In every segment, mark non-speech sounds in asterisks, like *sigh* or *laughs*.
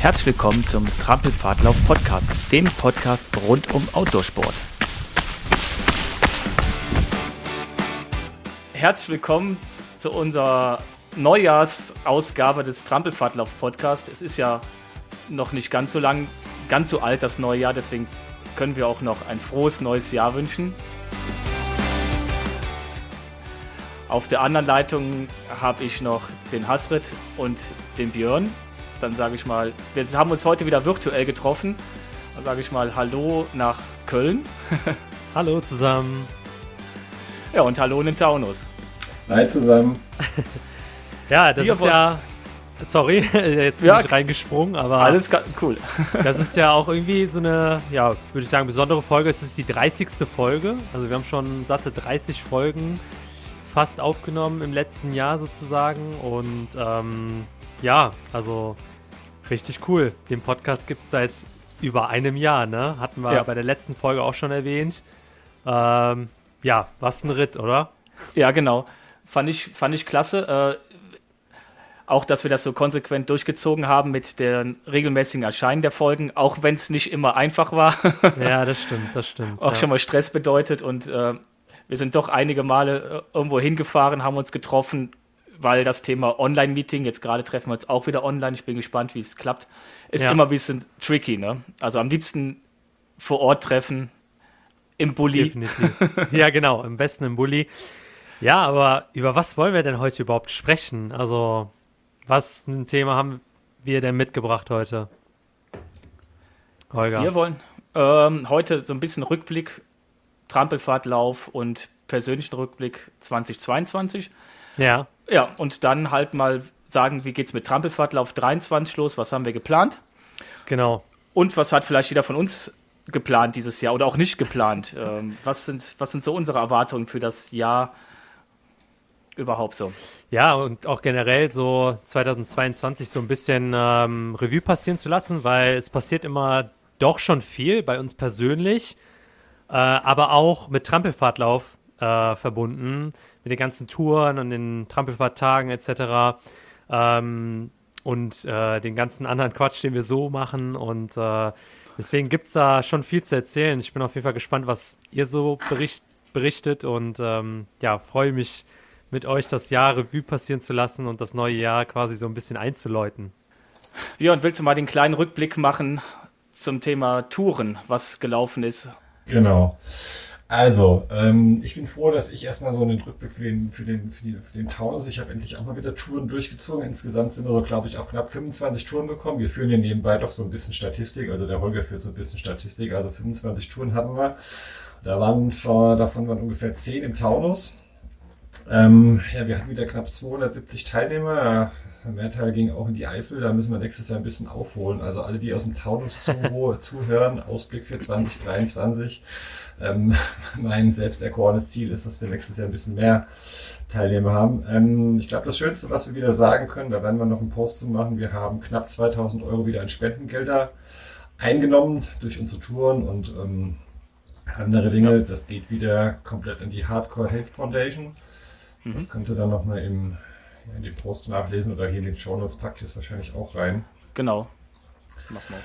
Herzlich willkommen zum Trampelpfadlauf Podcast, dem Podcast rund um Outdoorsport. Herzlich willkommen zu unserer Neujahrsausgabe des Trampelpfadlauf Podcast. Es ist ja noch nicht ganz so lang, ganz so alt das neue Jahr, deswegen können wir auch noch ein frohes neues Jahr wünschen. Auf der anderen Leitung habe ich noch den Hasrit und den Björn dann sage ich mal, wir haben uns heute wieder virtuell getroffen. Dann sage ich mal Hallo nach Köln. *laughs* hallo zusammen. Ja, und hallo in den Taunus. Hi zusammen. *laughs* ja, das Wir ist ja. Sorry, *laughs* jetzt bin ja, ich reingesprungen, aber. Alles cool. das ist ja auch irgendwie so eine, ja, würde ich sagen, besondere Folge. Es ist die 30. Folge. Also, wir haben schon satte 30 Folgen fast aufgenommen im letzten Jahr sozusagen. Und ähm, ja, also Richtig cool. Den Podcast gibt es seit über einem Jahr, ne? Hatten wir ja. bei der letzten Folge auch schon erwähnt. Ähm, ja, was ein Ritt, oder? Ja, genau. Fand ich, fand ich klasse. Äh, auch, dass wir das so konsequent durchgezogen haben mit dem regelmäßigen Erscheinen der Folgen, auch wenn es nicht immer einfach war. *laughs* ja, das stimmt, das stimmt. Auch ja. schon mal Stress bedeutet und äh, wir sind doch einige Male äh, irgendwo hingefahren, haben uns getroffen, weil das Thema Online-Meeting, jetzt gerade treffen wir uns auch wieder online, ich bin gespannt, wie es klappt, ist ja. immer ein bisschen tricky, ne? Also am liebsten vor Ort treffen, im Bulli. Definitiv. *laughs* ja, genau, am besten im Bulli. Ja, aber über was wollen wir denn heute überhaupt sprechen? Also, was ein Thema haben wir denn mitgebracht heute? Holger. Wir wollen ähm, heute so ein bisschen Rückblick, Trampelfahrtlauf und persönlichen Rückblick 2022. Ja. Ja, und dann halt mal sagen, wie geht's mit Trampelfahrtlauf 23 los, was haben wir geplant? Genau. Und was hat vielleicht jeder von uns geplant dieses Jahr oder auch nicht geplant? Ähm, was, sind, was sind so unsere Erwartungen für das Jahr überhaupt so? Ja, und auch generell so 2022 so ein bisschen ähm, Revue passieren zu lassen, weil es passiert immer doch schon viel bei uns persönlich, äh, aber auch mit Trampelfahrtlauf äh, verbunden mit den ganzen Touren und den Trampelfahrttagen etc. Ähm, und äh, den ganzen anderen Quatsch, den wir so machen. Und äh, deswegen gibt es da schon viel zu erzählen. Ich bin auf jeden Fall gespannt, was ihr so bericht, berichtet und ähm, ja, freue mich mit euch das Jahr Revue passieren zu lassen und das neue Jahr quasi so ein bisschen einzuläuten. Björn, willst du mal den kleinen Rückblick machen zum Thema Touren, was gelaufen ist? Genau. Also, ähm, ich bin froh, dass ich erstmal so einen Rückblick für den, für den, für, die, für den Taunus. Ich habe endlich auch mal wieder Touren durchgezogen. Insgesamt sind wir so, glaube ich, auf knapp 25 Touren gekommen. Wir führen hier nebenbei doch so ein bisschen Statistik. Also der Holger führt so ein bisschen Statistik. Also 25 Touren hatten wir. Da waren vor, davon waren ungefähr 10 im Taunus. Ähm, ja, wir hatten wieder knapp 270 Teilnehmer. Der Mehrteil ging auch in die Eifel. Da müssen wir nächstes Jahr ein bisschen aufholen. Also alle, die aus dem Taunus *laughs* zuhören, Ausblick für 2023 ähm, *laughs* mein selbst erkorenes Ziel ist, dass wir nächstes Jahr ein bisschen mehr Teilnehmer haben. Ähm, ich glaube, das Schönste, was wir wieder sagen können, da werden wir noch einen Post zu machen. Wir haben knapp 2000 Euro wieder in Spendengelder eingenommen durch unsere Touren und ähm, andere Dinge. Das geht wieder komplett in die Hardcore Help Foundation. Mhm. Das könnt ihr dann nochmal im, in dem Post nachlesen oder hier in den Show Notes packt ihr es wahrscheinlich auch rein. Genau. Mach mal.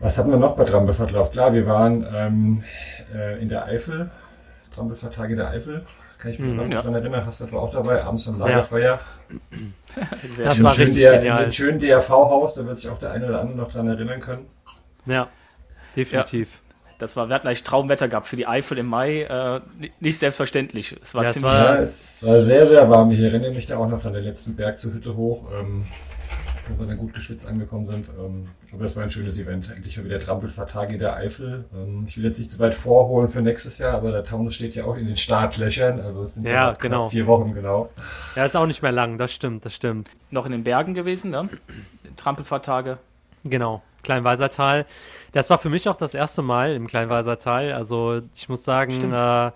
Was hatten wir noch bei Trampelverlauf? Klar, wir waren ähm, äh, in der Eifel, Trampelvertage der Eifel. Kann ich mich mhm, noch ja. daran erinnern, hast du auch dabei, abends beim Lagerfeuer. Ja. das war richtig DR, genial. Mit schönen DRV-Haus, da wird sich auch der eine oder andere noch daran erinnern können. Ja, definitiv. Ja. Das war, wir hatten eigentlich Traumwetter gehabt für die Eifel im Mai. Äh, nicht selbstverständlich. Es war ja, ziemlich. Es war, ja, es war sehr, sehr warm. Ich erinnere mich da auch noch an den letzten Berg zur Hütte hoch. Ähm, wo wir dann gut geschwitzt angekommen sind. Ähm, aber das war ein schönes Event. Eigentlich mal wieder Trampelvertage der Eifel. Ähm, ich will jetzt nicht zu weit vorholen für nächstes Jahr, aber der Taunus steht ja auch in den Startlöchern. Also es sind ja, ja genau. vier Wochen, genau. Ja, ist auch nicht mehr lang. Das stimmt, das stimmt. Noch in den Bergen gewesen, ne? Trampelfahrtage. Genau. Kleinwalsertal. Das war für mich auch das erste Mal im Kleinwalsertal. Also ich muss sagen, äh,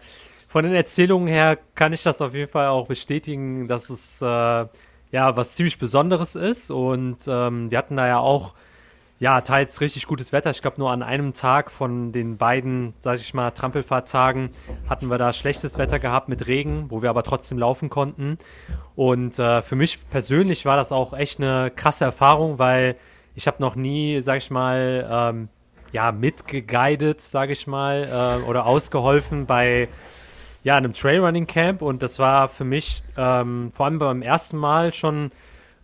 von den Erzählungen her kann ich das auf jeden Fall auch bestätigen, dass es äh, ja was ziemlich Besonderes ist. Und ähm, wir hatten da ja auch ja, teils richtig gutes Wetter. Ich glaube, nur an einem Tag von den beiden, sag ich mal, Trampelfahrttagen hatten wir da schlechtes Wetter gehabt mit Regen, wo wir aber trotzdem laufen konnten. Und äh, für mich persönlich war das auch echt eine krasse Erfahrung, weil ich habe noch nie, sag ich mal, ähm, ja, mitgeguidet, sag ich mal, äh, oder ausgeholfen bei ja, einem Trailrunning Camp und das war für mich ähm, vor allem beim ersten Mal schon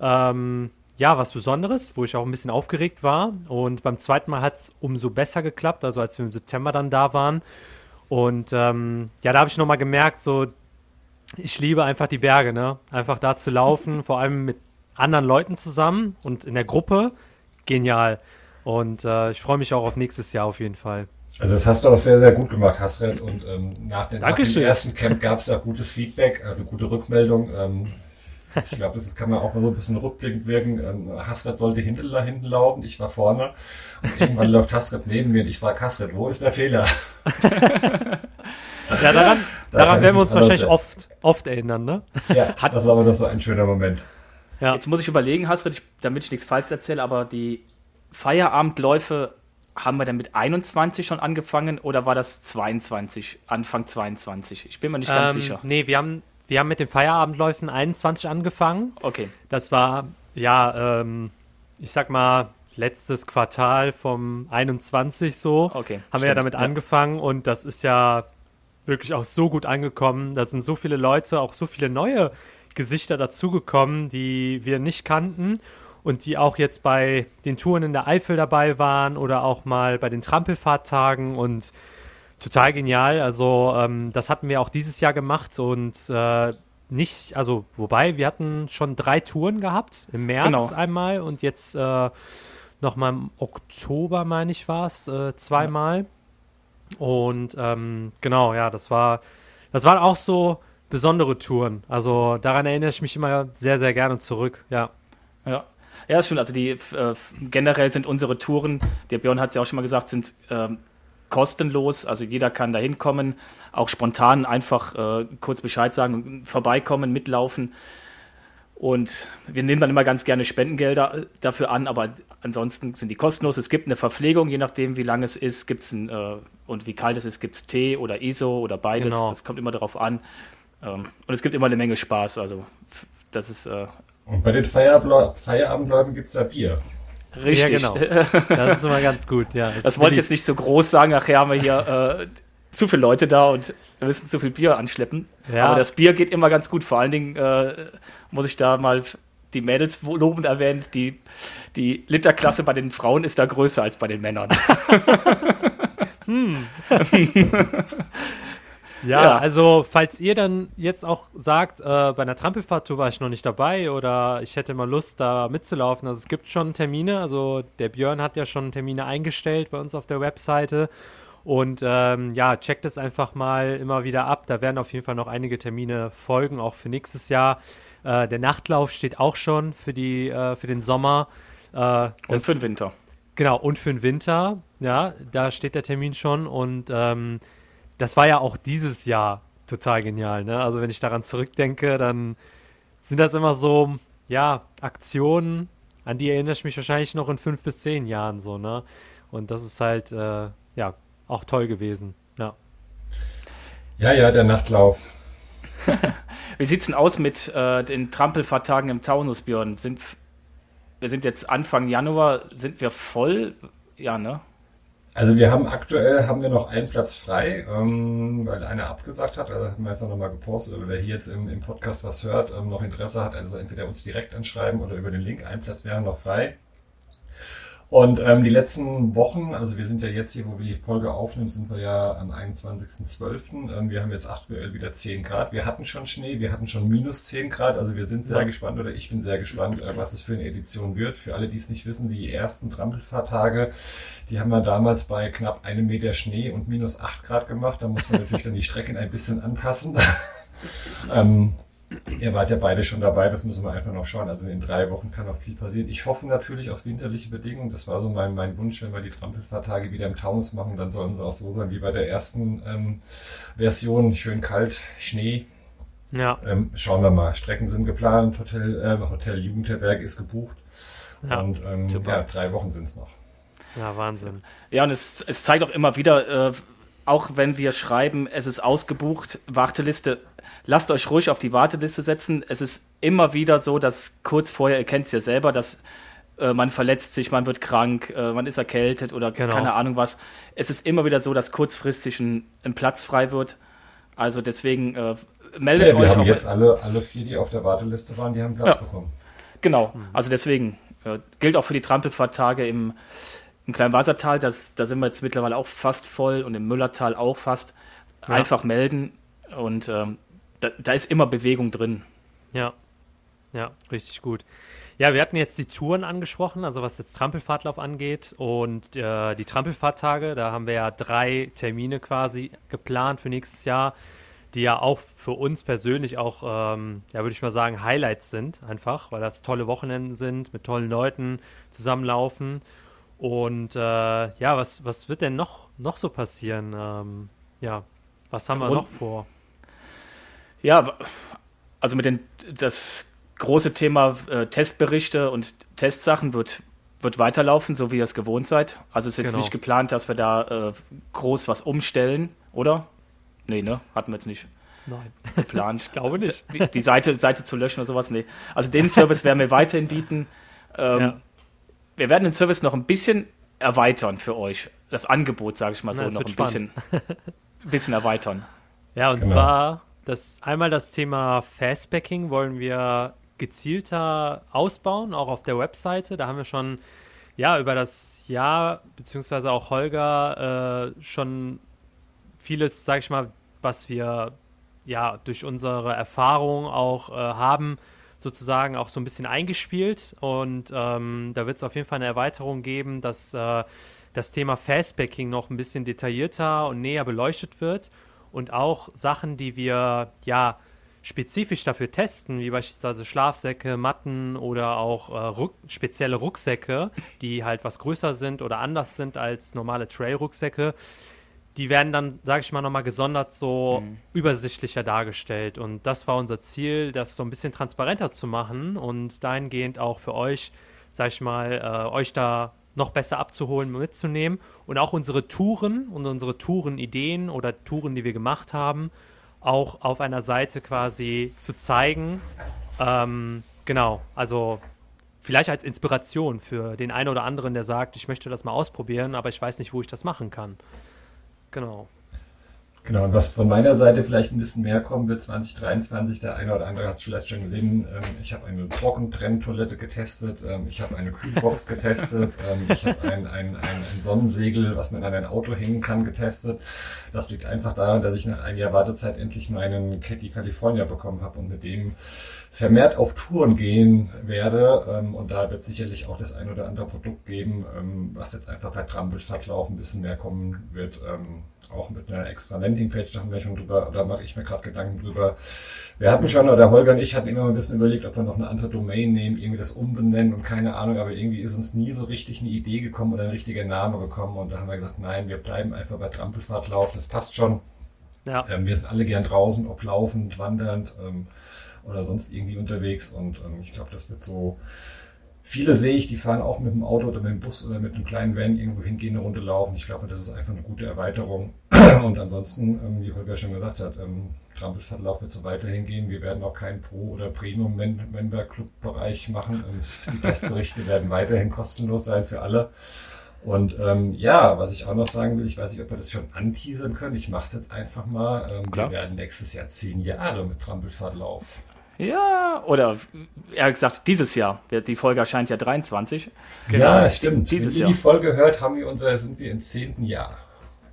ähm, ja, was Besonderes, wo ich auch ein bisschen aufgeregt war. Und beim zweiten Mal hat es umso besser geklappt, also als wir im September dann da waren. Und ähm, ja, da habe ich nochmal gemerkt, so, ich liebe einfach die Berge, ne? Einfach da zu laufen, *laughs* vor allem mit anderen Leuten zusammen und in der Gruppe. Genial. Und äh, ich freue mich auch auf nächstes Jahr auf jeden Fall. Also das hast du auch sehr, sehr gut gemacht, Hasret. Und ähm, nach, den, nach dem ersten Camp gab es auch gutes Feedback, also gute Rückmeldung. Ähm, ich glaube, das kann man auch mal so ein bisschen rückblickend wirken. Ähm, Hasret sollte hinten, da hinten laufen, ich war vorne. Und irgendwann *laughs* läuft Hasret neben mir und ich frage Hasret, wo ist der Fehler? *laughs* ja, daran, da daran werden wir uns wahrscheinlich oft, oft erinnern, ne? Ja, Hat, das war aber doch so ein schöner Moment. Ja. Jetzt muss ich überlegen, Hasret, damit ich nichts Falsches erzähle, aber die Feierabendläufe haben wir dann mit 21 schon angefangen oder war das 22, Anfang 22? Ich bin mir nicht ganz ähm, sicher. Nee, wir haben, wir haben mit den Feierabendläufen 21 angefangen. Okay. Das war, ja, ähm, ich sag mal, letztes Quartal vom 21 so. Okay. Haben stimmt, wir ja damit ja. angefangen und das ist ja wirklich auch so gut angekommen. Da sind so viele Leute, auch so viele neue Gesichter dazugekommen, die wir nicht kannten und die auch jetzt bei den Touren in der Eifel dabei waren oder auch mal bei den Trampelfahrttagen und total genial. Also ähm, das hatten wir auch dieses Jahr gemacht und äh, nicht, also wobei wir hatten schon drei Touren gehabt im März genau. einmal und jetzt äh, nochmal im Oktober, meine ich, war es, äh, zweimal. Ja. Und ähm, genau, ja, das war, das waren auch so besondere Touren. Also daran erinnere ich mich immer sehr, sehr gerne zurück, ja. Ja, ja, stimmt. Also die äh, generell sind unsere Touren, der Björn hat es ja auch schon mal gesagt, sind äh, kostenlos. Also jeder kann da hinkommen, auch spontan einfach äh, kurz Bescheid sagen, vorbeikommen, mitlaufen. Und wir nehmen dann immer ganz gerne Spendengelder äh, dafür an, aber ansonsten sind die kostenlos. Es gibt eine Verpflegung, je nachdem, wie lang es ist, gibt's ein, äh, und wie kalt es ist, gibt es Tee oder ISO oder beides. Genau. Das kommt immer darauf an. Ähm, und es gibt immer eine Menge Spaß. Also das ist äh, und bei den Feierabendläufen gibt es ja Bier. Richtig. Ja, genau. Das ist immer ganz gut, ja. Das, das wollte ich jetzt nicht so groß sagen, nachher haben wir hier äh, zu viele Leute da und wir müssen zu viel Bier anschleppen. Ja. Aber das Bier geht immer ganz gut. Vor allen Dingen äh, muss ich da mal die Mädels lobend erwähnen. Die, die Literklasse bei den Frauen ist da größer als bei den Männern. *laughs* hm. *laughs* Ja, ja, also falls ihr dann jetzt auch sagt, äh, bei einer Trampelfahrtour war ich noch nicht dabei oder ich hätte mal Lust, da mitzulaufen. Also es gibt schon Termine. Also der Björn hat ja schon Termine eingestellt bei uns auf der Webseite. Und ähm, ja, checkt es einfach mal immer wieder ab. Da werden auf jeden Fall noch einige Termine folgen, auch für nächstes Jahr. Äh, der Nachtlauf steht auch schon für, die, äh, für den Sommer. Äh, und für den Winter. Genau, und für den Winter. Ja, da steht der Termin schon. Und ähm, das war ja auch dieses Jahr total genial. Ne? Also wenn ich daran zurückdenke, dann sind das immer so, ja, Aktionen, an die erinnere ich mich wahrscheinlich noch in fünf bis zehn Jahren so, ne? Und das ist halt, äh, ja, auch toll gewesen, ja. Ja, ja, der Nachtlauf. *laughs* Wie sieht's denn aus mit äh, den Trampelfahrttagen im Taunus, Björn? Sind, wir sind jetzt Anfang Januar, sind wir voll? Ja, ne? Also wir haben aktuell haben wir noch einen Platz frei, ähm, weil einer abgesagt hat. Also haben wir jetzt noch mal gepostet. Oder wer hier jetzt im, im Podcast was hört, ähm, noch Interesse hat, also entweder uns direkt anschreiben oder über den Link. Ein Platz wäre noch frei. Und ähm, die letzten Wochen, also wir sind ja jetzt hier, wo wir die Folge aufnehmen, sind wir ja am 21.12. Ähm, wir haben jetzt aktuell wieder 10 Grad. Wir hatten schon Schnee, wir hatten schon minus 10 Grad. Also wir sind sehr ja. gespannt oder ich bin sehr gespannt, äh, was es für eine Edition wird. Für alle, die es nicht wissen, die ersten Trampelfahrtage, die haben wir damals bei knapp einem Meter Schnee und minus 8 Grad gemacht. Da muss man natürlich dann die Strecken ein bisschen anpassen. *laughs* ähm, Ihr wart ja beide schon dabei, das müssen wir einfach noch schauen. Also in drei Wochen kann noch viel passieren. Ich hoffe natürlich auf winterliche Bedingungen. Das war so mein, mein Wunsch, wenn wir die Trampelfahrtage wieder im Taunus machen, dann sollen sie auch so sein wie bei der ersten ähm, Version. Schön kalt, Schnee. Ja. Ähm, schauen wir mal. Strecken sind geplant, Hotel, äh, Hotel Jugendherberg ist gebucht. Ja, und ähm, ja, drei Wochen sind es noch. Ja, Wahnsinn. Ja, und es, es zeigt auch immer wieder, äh, auch wenn wir schreiben, es ist ausgebucht, Warteliste, lasst euch ruhig auf die Warteliste setzen. Es ist immer wieder so, dass kurz vorher, ihr kennt es ja selber, dass äh, man verletzt sich, man wird krank, äh, man ist erkältet oder genau. keine Ahnung was. Es ist immer wieder so, dass kurzfristig ein, ein Platz frei wird. Also deswegen äh, meldet ja, wir euch. Wir haben jetzt alle, alle vier, die auf der Warteliste waren, die haben Platz ja. bekommen. Genau, also deswegen äh, gilt auch für die Trampelfahrttage im, im Kleinwassertal, das, da sind wir jetzt mittlerweile auch fast voll und im Müllertal auch fast. Ja. Einfach melden und ähm, da, da ist immer Bewegung drin. Ja, ja, richtig gut. Ja, wir hatten jetzt die Touren angesprochen, also was jetzt Trampelfahrtlauf angeht und äh, die Trampelfahrttage, da haben wir ja drei Termine quasi geplant für nächstes Jahr, die ja auch für uns persönlich auch, ähm, ja, würde ich mal sagen, Highlights sind, einfach, weil das tolle Wochenenden sind, mit tollen Leuten zusammenlaufen. Und äh, ja, was, was wird denn noch, noch so passieren? Ähm, ja, was haben wir und, noch vor? Ja, also mit den, das große Thema äh, Testberichte und Testsachen wird, wird weiterlaufen, so wie ihr es gewohnt seid. Also ist jetzt genau. nicht geplant, dass wir da äh, groß was umstellen, oder? Nee, ne? Hatten wir jetzt nicht. Nein. Geplant. *laughs* ich glaube nicht. Die, die, Seite, Seite zu löschen oder sowas, nee. Also den Service werden wir weiterhin bieten. Ähm, ja. Wir werden den Service noch ein bisschen erweitern für euch. Das Angebot, sage ich mal so, Na, noch ein bisschen, bisschen erweitern. Ja, und genau. zwar das, einmal das Thema Fastbacking wollen wir gezielter ausbauen, auch auf der Webseite. Da haben wir schon ja über das Jahr, beziehungsweise auch Holger, äh, schon vieles, sag ich mal, was wir ja durch unsere Erfahrung auch äh, haben, sozusagen auch so ein bisschen eingespielt. Und ähm, da wird es auf jeden Fall eine Erweiterung geben, dass äh, das Thema Fastbacking noch ein bisschen detaillierter und näher beleuchtet wird. Und auch Sachen, die wir ja spezifisch dafür testen, wie beispielsweise Schlafsäcke, Matten oder auch äh, Ruck spezielle Rucksäcke, die halt was größer sind oder anders sind als normale Trail-Rucksäcke, die werden dann, sage ich mal, nochmal gesondert so mhm. übersichtlicher dargestellt. Und das war unser Ziel, das so ein bisschen transparenter zu machen und dahingehend auch für euch, sage ich mal, äh, euch da noch besser abzuholen, mitzunehmen und auch unsere Touren und unsere Tourenideen oder Touren, die wir gemacht haben, auch auf einer Seite quasi zu zeigen. Ähm, genau, also vielleicht als Inspiration für den einen oder anderen, der sagt, ich möchte das mal ausprobieren, aber ich weiß nicht, wo ich das machen kann. Genau. Genau, und was von meiner Seite vielleicht ein bisschen mehr kommen wird, 2023, der eine oder andere hat es vielleicht schon gesehen, ähm, ich habe eine Trockentrenntoilette getestet, ähm, ich habe eine Kühlbox getestet, *laughs* ähm, ich habe ein, ein, ein, ein, Sonnensegel, was man an ein Auto hängen kann, getestet. Das liegt einfach daran, dass ich nach einem Jahr Wartezeit endlich meinen Caddy California bekommen habe und mit dem vermehrt auf Touren gehen werde. Ähm, und da wird sicherlich auch das ein oder andere Produkt geben, ähm, was jetzt einfach bei Trampelstadtlauf ein bisschen mehr kommen wird. Auch mit einer extra Landingpage, da haben wir schon drüber, da mache ich mir gerade Gedanken drüber. Wir hatten schon, oder Holger und ich hatten immer ein bisschen überlegt, ob wir noch eine andere Domain nehmen, irgendwie das umbenennen und keine Ahnung, aber irgendwie ist uns nie so richtig eine Idee gekommen oder ein richtiger Name gekommen und da haben wir gesagt, nein, wir bleiben einfach bei Trampelfahrtlauf, das passt schon. Ja. Ähm, wir sind alle gern draußen, ob laufend, wandernd. Ähm, oder sonst irgendwie unterwegs. Und ähm, ich glaube, das wird so. Viele sehe ich, die fahren auch mit dem Auto oder mit dem Bus oder mit einem kleinen Van irgendwo hingehen, eine Runde laufen. Ich glaube, das ist einfach eine gute Erweiterung. *clears throat* Und ansonsten, ähm, wie Holger schon gesagt hat, ähm, Trampelfahrtlauf wird so weiterhin gehen. Wir werden auch keinen Pro- oder Premium-Member-Club-Bereich machen. Und die Testberichte werden weiterhin kostenlos sein für alle. Und ähm, ja, was ich auch noch sagen will, ich weiß nicht, ob wir das schon anteasern können. Ich mache es jetzt einfach mal. Ähm, wir werden nächstes Jahr zehn Jahre mit Trampelfahrtlauf. Ja, oder er gesagt, dieses Jahr. Die Folge erscheint ja 23. Genau. Ja, das heißt, stimmt. Dieses Wenn ihr die Folge hört, haben wir unser, sind wir im zehnten Jahr.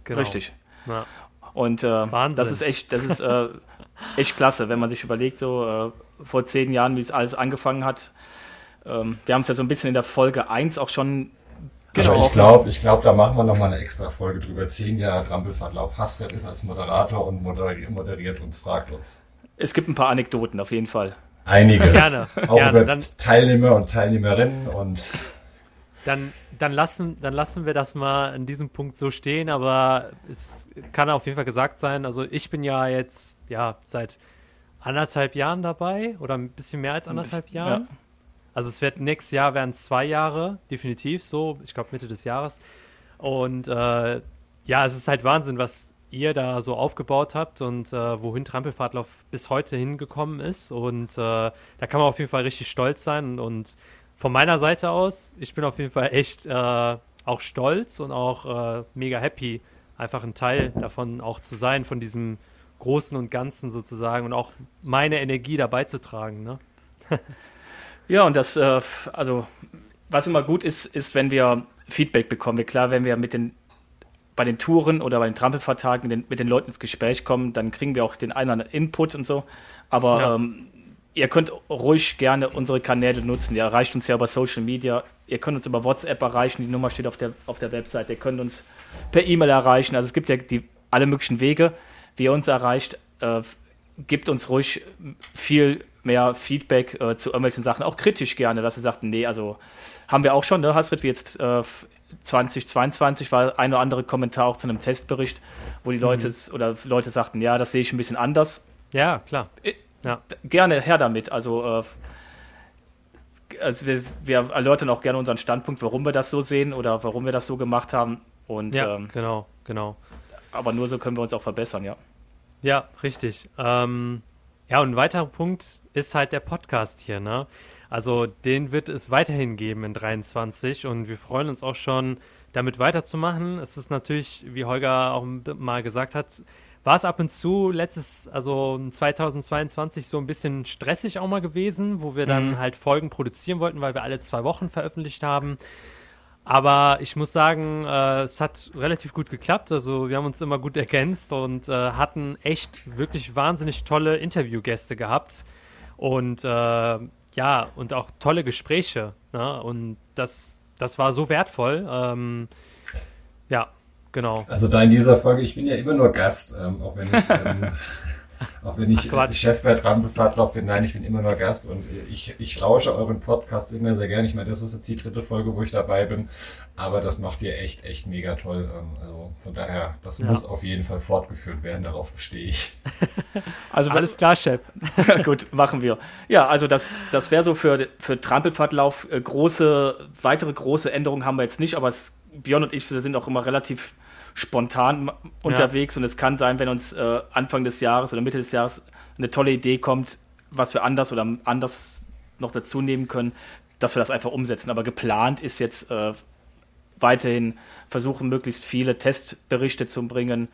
Genau. Richtig. Ja. Und äh, Wahnsinn. das ist echt, das ist äh, echt klasse, wenn man sich überlegt, so äh, vor zehn Jahren, wie es alles angefangen hat. Ähm, wir haben es ja so ein bisschen in der Folge 1 auch schon Genau. Ich glaube, ich glaube, da machen wir nochmal eine extra Folge drüber. Zehn Jahre Trampelfahrtlauf. Hasret ist als Moderator und moderiert, moderiert uns, fragt uns. Es gibt ein paar Anekdoten auf jeden Fall. Einige. Gerne. Auch gerne. über dann, Teilnehmer und Teilnehmerinnen und. Dann, dann, lassen, dann lassen wir das mal an diesem Punkt so stehen, aber es kann auf jeden Fall gesagt sein. Also ich bin ja jetzt ja seit anderthalb Jahren dabei oder ein bisschen mehr als anderthalb Jahren. Ja. Also es wird nächstes Jahr werden zwei Jahre, definitiv so, ich glaube Mitte des Jahres. Und äh, ja, es ist halt Wahnsinn, was ihr da so aufgebaut habt und äh, wohin Trampelfahrtlauf bis heute hingekommen ist. Und äh, da kann man auf jeden Fall richtig stolz sein. Und, von meiner Seite aus, ich bin auf jeden Fall echt äh, auch stolz und auch äh, mega happy, einfach ein Teil davon auch zu sein, von diesem Großen und Ganzen sozusagen und auch meine Energie dabei zu tragen. Ne? *laughs* ja, und das, äh, also was immer gut ist, ist, wenn wir Feedback bekommen. Klar, wenn wir mit den bei den Touren oder bei den Trampelvertagen mit den, mit den Leuten ins Gespräch kommen, dann kriegen wir auch den einen oder anderen Input und so. Aber ja. ähm, ihr könnt ruhig gerne unsere Kanäle nutzen. Ihr erreicht uns ja über Social Media. Ihr könnt uns über WhatsApp erreichen. Die Nummer steht auf der, auf der Website. Ihr könnt uns per E-Mail erreichen. Also es gibt ja die, alle möglichen Wege, wie ihr uns erreicht. Äh, gibt uns ruhig viel mehr Feedback äh, zu irgendwelchen Sachen. Auch kritisch gerne, dass ihr sagt, nee, also haben wir auch schon, ne, Hasrit, wie jetzt äh, 2022 war ein oder andere Kommentar auch zu einem Testbericht, wo die Leute mhm. oder Leute sagten, ja, das sehe ich ein bisschen anders. Ja, klar. Äh, ja. Gerne her damit. Also, äh, also wir, wir, erläutern auch gerne unseren Standpunkt, warum wir das so sehen oder warum wir das so gemacht haben. Und, ja, ähm, genau, genau. Aber nur so können wir uns auch verbessern, ja. Ja, richtig. Ähm, ja, und ein weiterer Punkt ist halt der Podcast hier, ne? Also den wird es weiterhin geben in 23 und wir freuen uns auch schon, damit weiterzumachen. Es ist natürlich, wie Holger auch mal gesagt hat, war es ab und zu letztes, also 2022 so ein bisschen stressig auch mal gewesen, wo wir dann mhm. halt Folgen produzieren wollten, weil wir alle zwei Wochen veröffentlicht haben. Aber ich muss sagen, äh, es hat relativ gut geklappt. Also wir haben uns immer gut ergänzt und äh, hatten echt wirklich wahnsinnig tolle Interviewgäste gehabt. Und äh, ja, und auch tolle Gespräche. Ne? Und das, das war so wertvoll. Ähm, ja, Genau. Also da in dieser Folge, ich bin ja immer nur Gast, ähm, auch wenn ich, ähm, *laughs* auch wenn ich Ach, Chef bei Trampelfahrtlauf bin, nein, ich bin immer nur Gast und ich, ich lausche euren Podcast immer sehr gerne. Ich meine, das ist jetzt die dritte Folge, wo ich dabei bin, aber das macht ihr echt, echt mega toll. Ähm, also von daher, das ja. muss auf jeden Fall fortgeführt werden, darauf bestehe ich. *laughs* Also alles klar, Chef. *laughs* Gut, machen wir. Ja, also das, das wäre so für, für Trampelpfadlauf. Äh, große, weitere große Änderungen haben wir jetzt nicht, aber es, Björn und ich sind auch immer relativ spontan unterwegs ja. und es kann sein, wenn uns äh, Anfang des Jahres oder Mitte des Jahres eine tolle Idee kommt, was wir anders oder anders noch dazu nehmen können, dass wir das einfach umsetzen. Aber geplant ist jetzt äh, weiterhin versuchen, möglichst viele Testberichte zu bringen.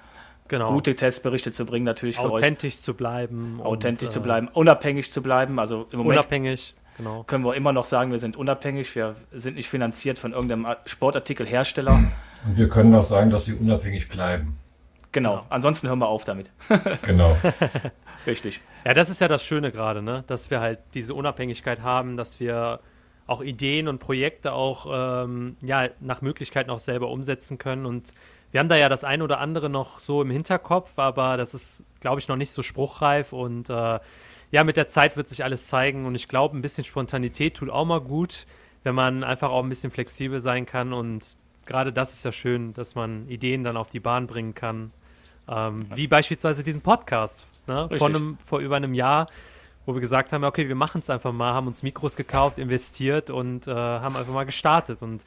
Genau. Gute Testberichte zu bringen, natürlich für Authentisch euch. zu bleiben. Authentisch und, zu bleiben, unabhängig zu bleiben. Also im Moment unabhängig, genau. können wir immer noch sagen, wir sind unabhängig. Wir sind nicht finanziert von irgendeinem Sportartikelhersteller. Und wir können auch sagen, dass wir unabhängig bleiben. Genau. genau. Ansonsten hören wir auf damit. *laughs* genau. Richtig. Ja, das ist ja das Schöne gerade, ne? dass wir halt diese Unabhängigkeit haben, dass wir auch Ideen und Projekte auch ähm, ja, nach Möglichkeiten auch selber umsetzen können. Und wir haben da ja das ein oder andere noch so im Hinterkopf, aber das ist, glaube ich, noch nicht so spruchreif. Und äh, ja, mit der Zeit wird sich alles zeigen. Und ich glaube, ein bisschen Spontanität tut auch mal gut, wenn man einfach auch ein bisschen flexibel sein kann und gerade das ist ja schön, dass man Ideen dann auf die Bahn bringen kann. Ähm, wie beispielsweise diesen Podcast. Ne? Vor, einem, vor über einem Jahr, wo wir gesagt haben, okay, wir machen es einfach mal, haben uns Mikros gekauft, investiert und äh, haben einfach mal gestartet. Und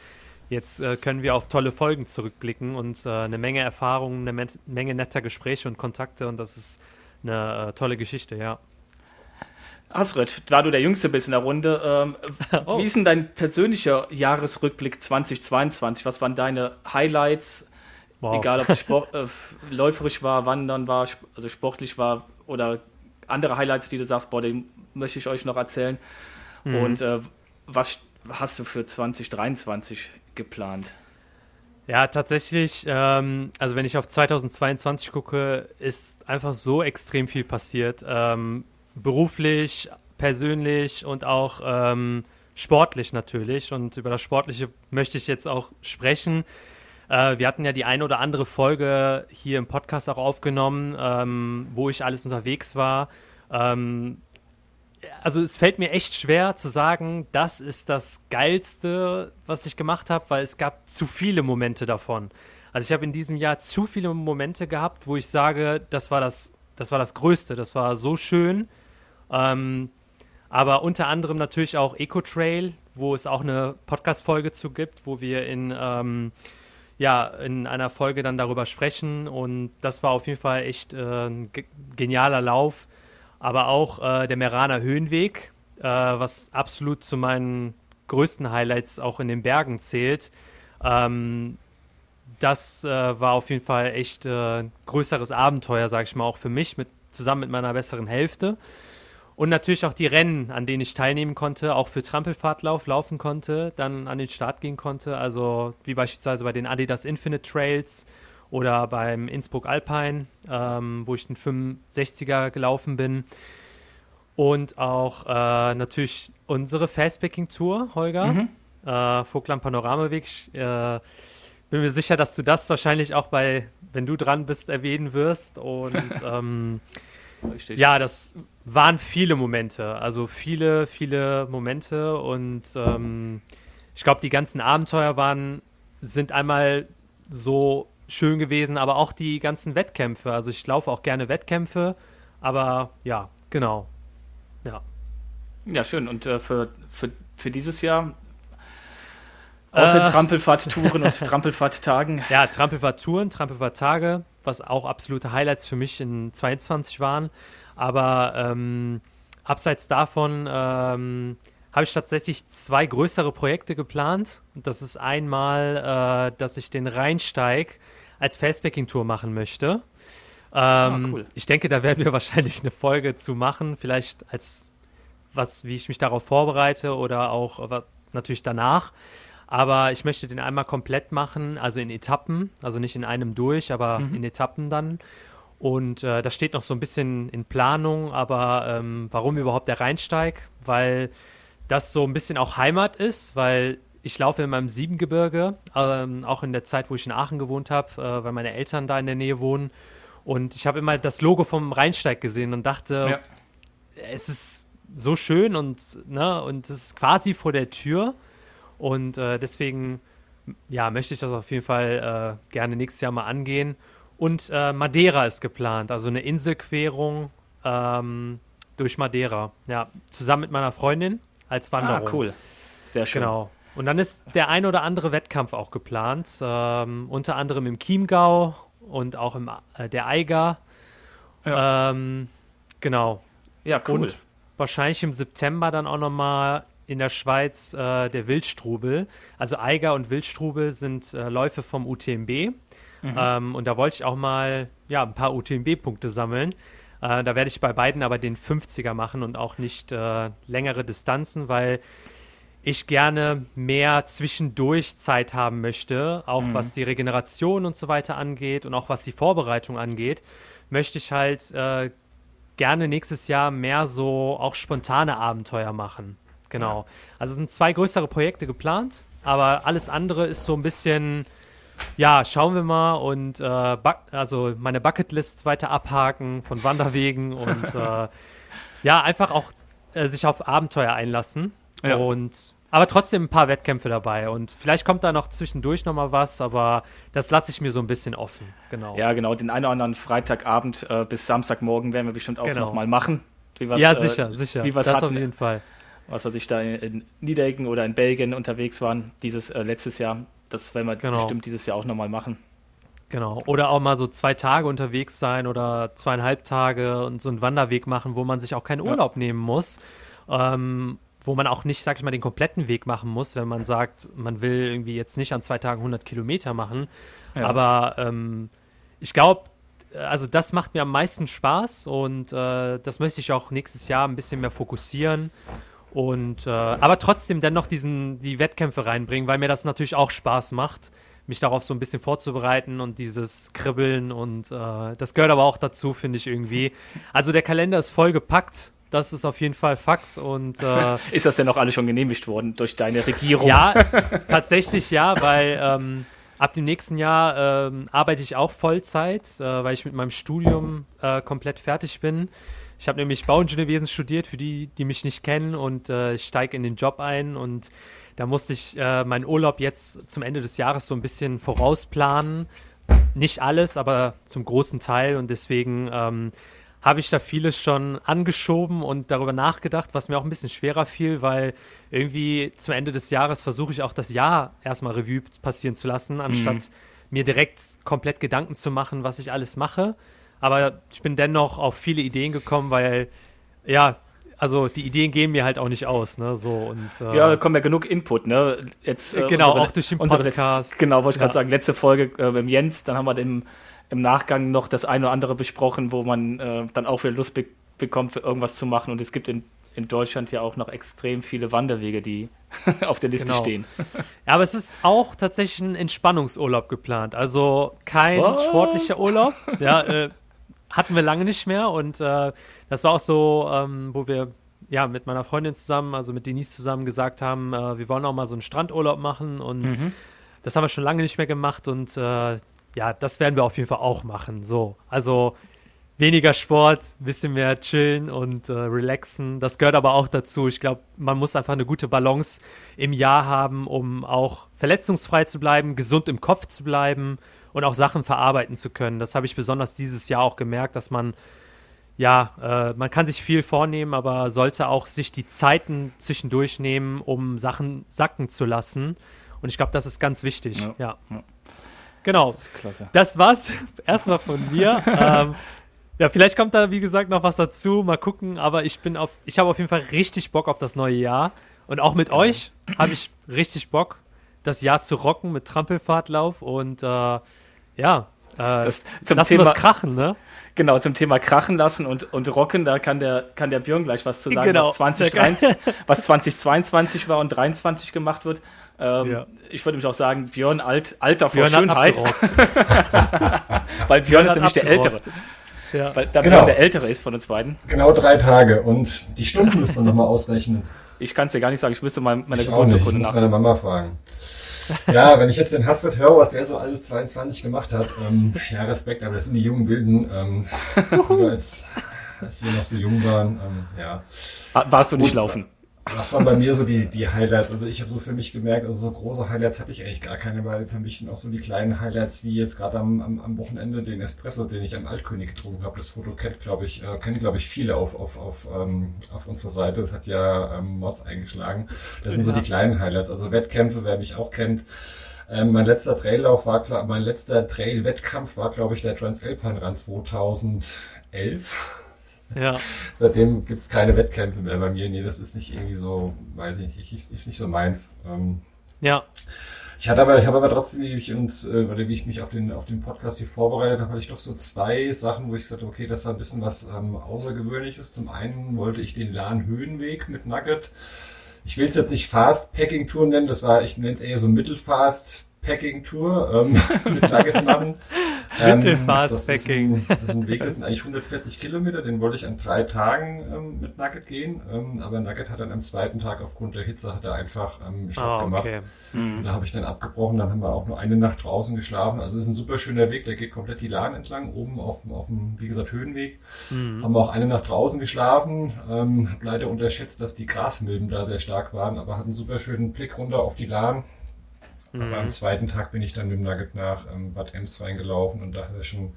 jetzt äh, können wir auf tolle Folgen zurückblicken und äh, eine Menge Erfahrungen, eine Menge netter Gespräche und Kontakte und das ist eine äh, tolle Geschichte, ja. Asrid, da du der Jüngste bist in der Runde, ähm, *laughs* oh. wie ist denn dein persönlicher Jahresrückblick 2022? Was waren deine Highlights? Wow. Egal, ob es *laughs* Sport, äh, läuferisch war, wandern war, also sportlich war oder andere Highlights, die du sagst, boah, den möchte ich euch noch erzählen. Mhm. Und äh, was hast du für 2023 geplant? Ja, tatsächlich, ähm, also wenn ich auf 2022 gucke, ist einfach so extrem viel passiert. Ähm, beruflich, persönlich und auch ähm, sportlich natürlich. Und über das Sportliche möchte ich jetzt auch sprechen. Äh, wir hatten ja die eine oder andere Folge hier im Podcast auch aufgenommen, ähm, wo ich alles unterwegs war. Ähm, also es fällt mir echt schwer zu sagen, das ist das Geilste, was ich gemacht habe, weil es gab zu viele Momente davon. Also ich habe in diesem Jahr zu viele Momente gehabt, wo ich sage, das war das, das war das Größte, das war so schön. Ähm, aber unter anderem natürlich auch Eco Trail, wo es auch eine Podcast-Folge zu gibt, wo wir in, ähm, ja, in einer Folge dann darüber sprechen. Und das war auf jeden Fall echt äh, ein genialer Lauf. Aber auch äh, der Meraner Höhenweg, äh, was absolut zu meinen größten Highlights auch in den Bergen zählt. Ähm, das äh, war auf jeden Fall echt äh, größeres Abenteuer, sage ich mal, auch für mich, mit, zusammen mit meiner besseren Hälfte. Und natürlich auch die Rennen, an denen ich teilnehmen konnte, auch für Trampelfahrtlauf laufen konnte, dann an den Start gehen konnte. Also wie beispielsweise bei den Adidas Infinite Trails oder beim Innsbruck Alpine, ähm, wo ich den 65er gelaufen bin. Und auch äh, natürlich unsere Fastpacking Tour, Holger. Mhm. Äh, Vogtland Panoramaweg. Ich äh, bin mir sicher, dass du das wahrscheinlich auch bei, wenn du dran bist, erwähnen wirst. Und *laughs* ähm, ja, das waren viele Momente. Also viele, viele Momente. Und ähm, ich glaube, die ganzen Abenteuer waren, sind einmal so schön gewesen, aber auch die ganzen Wettkämpfe. Also ich laufe auch gerne Wettkämpfe, aber ja, genau. Ja. Ja, schön. Und äh, für, für, für dieses Jahr Außer äh, Trampelfahrt-Touren und *laughs* Trampelfahrt-Tagen. Ja, Trampelfahrt-Touren, Trampelfahrt-Tage, was auch absolute Highlights für mich in 22 waren. Aber ähm, abseits davon ähm, habe ich tatsächlich zwei größere Projekte geplant. Das ist einmal, äh, dass ich den Rheinsteig als Fastpacking-Tour machen möchte. Ähm, oh, cool. Ich denke, da werden wir *laughs* wahrscheinlich eine Folge zu machen, vielleicht als was, wie ich mich darauf vorbereite oder auch was, natürlich danach. Aber ich möchte den einmal komplett machen, also in Etappen, also nicht in einem durch, aber mhm. in Etappen dann. Und äh, das steht noch so ein bisschen in Planung, aber ähm, warum überhaupt der Rheinsteig? Weil das so ein bisschen auch Heimat ist, weil ich laufe in meinem Siebengebirge, ähm, auch in der Zeit, wo ich in Aachen gewohnt habe, äh, weil meine Eltern da in der Nähe wohnen. Und ich habe immer das Logo vom Rheinsteig gesehen und dachte, ja. es ist so schön und, ne, und es ist quasi vor der Tür. Und äh, deswegen, ja, möchte ich das auf jeden Fall äh, gerne nächstes Jahr mal angehen. Und äh, Madeira ist geplant, also eine Inselquerung ähm, durch Madeira. Ja, zusammen mit meiner Freundin als Wanderung. Ah, cool. Sehr schön. Genau. Und dann ist der ein oder andere Wettkampf auch geplant, ähm, unter anderem im Chiemgau und auch im äh, der Eiger. Ja. Ähm, genau. Ja, cool. Und wahrscheinlich im September dann auch nochmal in der Schweiz äh, der Wildstrubel. Also Eiger und Wildstrubel sind äh, Läufe vom UTMB. Mhm. Ähm, und da wollte ich auch mal ja, ein paar UTMB-Punkte sammeln. Äh, da werde ich bei beiden aber den 50er machen und auch nicht äh, längere Distanzen, weil ich gerne mehr zwischendurch Zeit haben möchte, auch mhm. was die Regeneration und so weiter angeht und auch was die Vorbereitung angeht, möchte ich halt äh, gerne nächstes Jahr mehr so auch spontane Abenteuer machen. Genau. Also sind zwei größere Projekte geplant, aber alles andere ist so ein bisschen, ja, schauen wir mal und äh, also meine Bucketlist weiter abhaken von Wanderwegen *laughs* und äh, ja, einfach auch äh, sich auf Abenteuer einlassen. Ja. Und aber trotzdem ein paar Wettkämpfe dabei und vielleicht kommt da noch zwischendurch noch mal was, aber das lasse ich mir so ein bisschen offen. Genau. Ja, genau. Den einen oder anderen Freitagabend äh, bis Samstagmorgen werden wir bestimmt auch genau. noch mal machen. ja, sicher, äh, sicher. Wie das hatten, auf jeden Fall. Was weiß ich da in, Niedereggen oder in Belgien unterwegs waren, dieses äh, letztes Jahr. Das werden wir genau. bestimmt dieses Jahr auch noch mal machen. Genau. Oder auch mal so zwei Tage unterwegs sein oder zweieinhalb Tage und so einen Wanderweg machen, wo man sich auch keinen Urlaub ja. nehmen muss. Ähm, wo man auch nicht, sag ich mal, den kompletten Weg machen muss, wenn man sagt, man will irgendwie jetzt nicht an zwei Tagen 100 Kilometer machen. Ja. Aber ähm, ich glaube, also das macht mir am meisten Spaß und äh, das möchte ich auch nächstes Jahr ein bisschen mehr fokussieren. Und äh, aber trotzdem dennoch diesen, die Wettkämpfe reinbringen, weil mir das natürlich auch Spaß macht, mich darauf so ein bisschen vorzubereiten und dieses Kribbeln und äh, das gehört aber auch dazu, finde ich irgendwie. Also der Kalender ist voll gepackt das ist auf jeden Fall Fakt. Und, äh, *laughs* ist das denn noch alles schon genehmigt worden durch deine Regierung? Ja, tatsächlich ja, weil ähm, ab dem nächsten Jahr ähm, arbeite ich auch Vollzeit, äh, weil ich mit meinem Studium äh, komplett fertig bin. Ich habe nämlich Bauingenieurwesen studiert, für die, die mich nicht kennen, und äh, ich steige in den Job ein. Und da musste ich äh, meinen Urlaub jetzt zum Ende des Jahres so ein bisschen vorausplanen. Nicht alles, aber zum großen Teil. Und deswegen ähm, habe ich da vieles schon angeschoben und darüber nachgedacht, was mir auch ein bisschen schwerer fiel, weil irgendwie zum Ende des Jahres versuche ich auch das Jahr erstmal Revue passieren zu lassen, anstatt mhm. mir direkt komplett Gedanken zu machen, was ich alles mache. Aber ich bin dennoch auf viele Ideen gekommen, weil ja, also die Ideen gehen mir halt auch nicht aus, ne? So und äh, ja, da kommen ja genug Input, ne? Jetzt äh, genau unsere, auch durch den Podcast. Unsere, genau, wollte ich ja. gerade sagen, letzte Folge äh, mit Jens, dann haben wir im, im Nachgang noch das eine oder andere besprochen, wo man äh, dann auch wieder Lust be bekommt, für irgendwas zu machen. Und es gibt in, in Deutschland ja auch noch extrem viele Wanderwege, die *laughs* auf der Liste genau. stehen. Ja, aber es ist auch tatsächlich ein Entspannungsurlaub geplant. Also kein Was? sportlicher Urlaub. Ja, äh, hatten wir lange nicht mehr und äh, das war auch so, ähm, wo wir ja mit meiner Freundin zusammen, also mit Denise zusammen gesagt haben, äh, wir wollen auch mal so einen Strandurlaub machen und mhm. das haben wir schon lange nicht mehr gemacht und äh, ja, das werden wir auf jeden Fall auch machen. So, also weniger Sport, bisschen mehr chillen und äh, relaxen. Das gehört aber auch dazu. Ich glaube, man muss einfach eine gute Balance im Jahr haben, um auch verletzungsfrei zu bleiben, gesund im Kopf zu bleiben und auch Sachen verarbeiten zu können. Das habe ich besonders dieses Jahr auch gemerkt, dass man ja, äh, man kann sich viel vornehmen, aber sollte auch sich die Zeiten zwischendurch nehmen, um Sachen sacken zu lassen. Und ich glaube, das ist ganz wichtig. Ja. ja. ja. Genau. Das, das, war's *laughs* erstmal von mir. *laughs* ähm, ja, vielleicht kommt da, wie gesagt, noch was dazu. Mal gucken. Aber ich bin auf, ich habe auf jeden Fall richtig Bock auf das neue Jahr. Und auch mit ja. euch habe ich richtig Bock, das Jahr zu rocken mit Trampelfahrtlauf und äh, ja, äh, das, zum lassen Thema, krachen, ne? Genau, zum Thema krachen lassen und, und rocken, da kann der, kann der Björn gleich was zu sagen, genau. was, 2023, was 2022 war und 2023 gemacht wird. Ähm, ja. Ich würde mich auch sagen, Björn alt, Alter vor Björn Schönheit. *laughs* Weil Björn, Björn ist nämlich der Ältere. Ja. Weil da genau. Björn der Ältere ist von uns beiden. Genau drei Tage und die Stunden müssen wir nochmal ausrechnen. Ich kann es dir gar nicht sagen, ich müsste mal meine Geburtsurkunde nach. Ich muss meine Mama fragen. Ja, wenn ich jetzt den Hasrit höre, was der so alles 22 gemacht hat, ähm, ja, Respekt, aber das sind die jungen Bilden, ähm, *laughs* als, als wir noch so jung waren, ähm, ja. Warst du nicht Gut, laufen? Was waren bei mir so die, die Highlights? Also ich habe so für mich gemerkt, also so große Highlights hatte ich eigentlich gar keine, weil für mich sind auch so die kleinen Highlights, wie jetzt gerade am, am, am Wochenende den Espresso, den ich am Altkönig getrunken habe. Das Foto kennt, glaube ich, äh, kennen, glaube ich, viele auf, auf, auf, ähm, auf unserer Seite. Das hat ja ähm, Mods eingeschlagen. Das sind so die kleinen Highlights. Also Wettkämpfe, wer mich auch kennt. Ähm, mein letzter Traillauf war, klar, mein letzter Trail-Wettkampf war, glaube ich, der Transalpine Run 2011. Ja. *laughs* Seitdem gibt's keine Wettkämpfe mehr bei mir. Nee, das ist nicht irgendwie so, weiß ich nicht, ist, ist nicht so meins. Ähm, ja. Ich hatte aber, ich habe aber trotzdem, wie ich uns, äh, oder wie ich mich auf den, auf den Podcast hier vorbereitet habe, hatte ich doch so zwei Sachen, wo ich gesagt habe, okay, das war ein bisschen was ähm, Außergewöhnliches. Zum einen wollte ich den Lahn-Höhenweg mit Nugget. Ich will es jetzt nicht Fast Packing Tour nennen, das war, ich nenne es eher so Mittelfast Packing Tour ähm, *laughs* mit Nugget machen. Bitte ähm, Fast Packing. das ist ein Weg, das sind eigentlich 140 Kilometer, den wollte ich an drei Tagen ähm, mit Nugget gehen, ähm, aber Nugget hat dann am zweiten Tag aufgrund der Hitze hat er einfach ähm, Stopp oh, okay. gemacht. Mhm. Da habe ich dann abgebrochen, dann haben wir auch nur eine Nacht draußen geschlafen. Also es ist ein super schöner Weg, der geht komplett die Lahn entlang, oben auf, auf dem, wie gesagt, Höhenweg. Mhm. Haben wir auch eine Nacht draußen geschlafen, ähm, habe leider unterschätzt, dass die Grasmilben da sehr stark waren, aber hatten einen super schönen Blick runter auf die Lahn aber am mhm. zweiten Tag bin ich dann mit dem Nugget nach ähm, Bad Ems reingelaufen und da hat er schon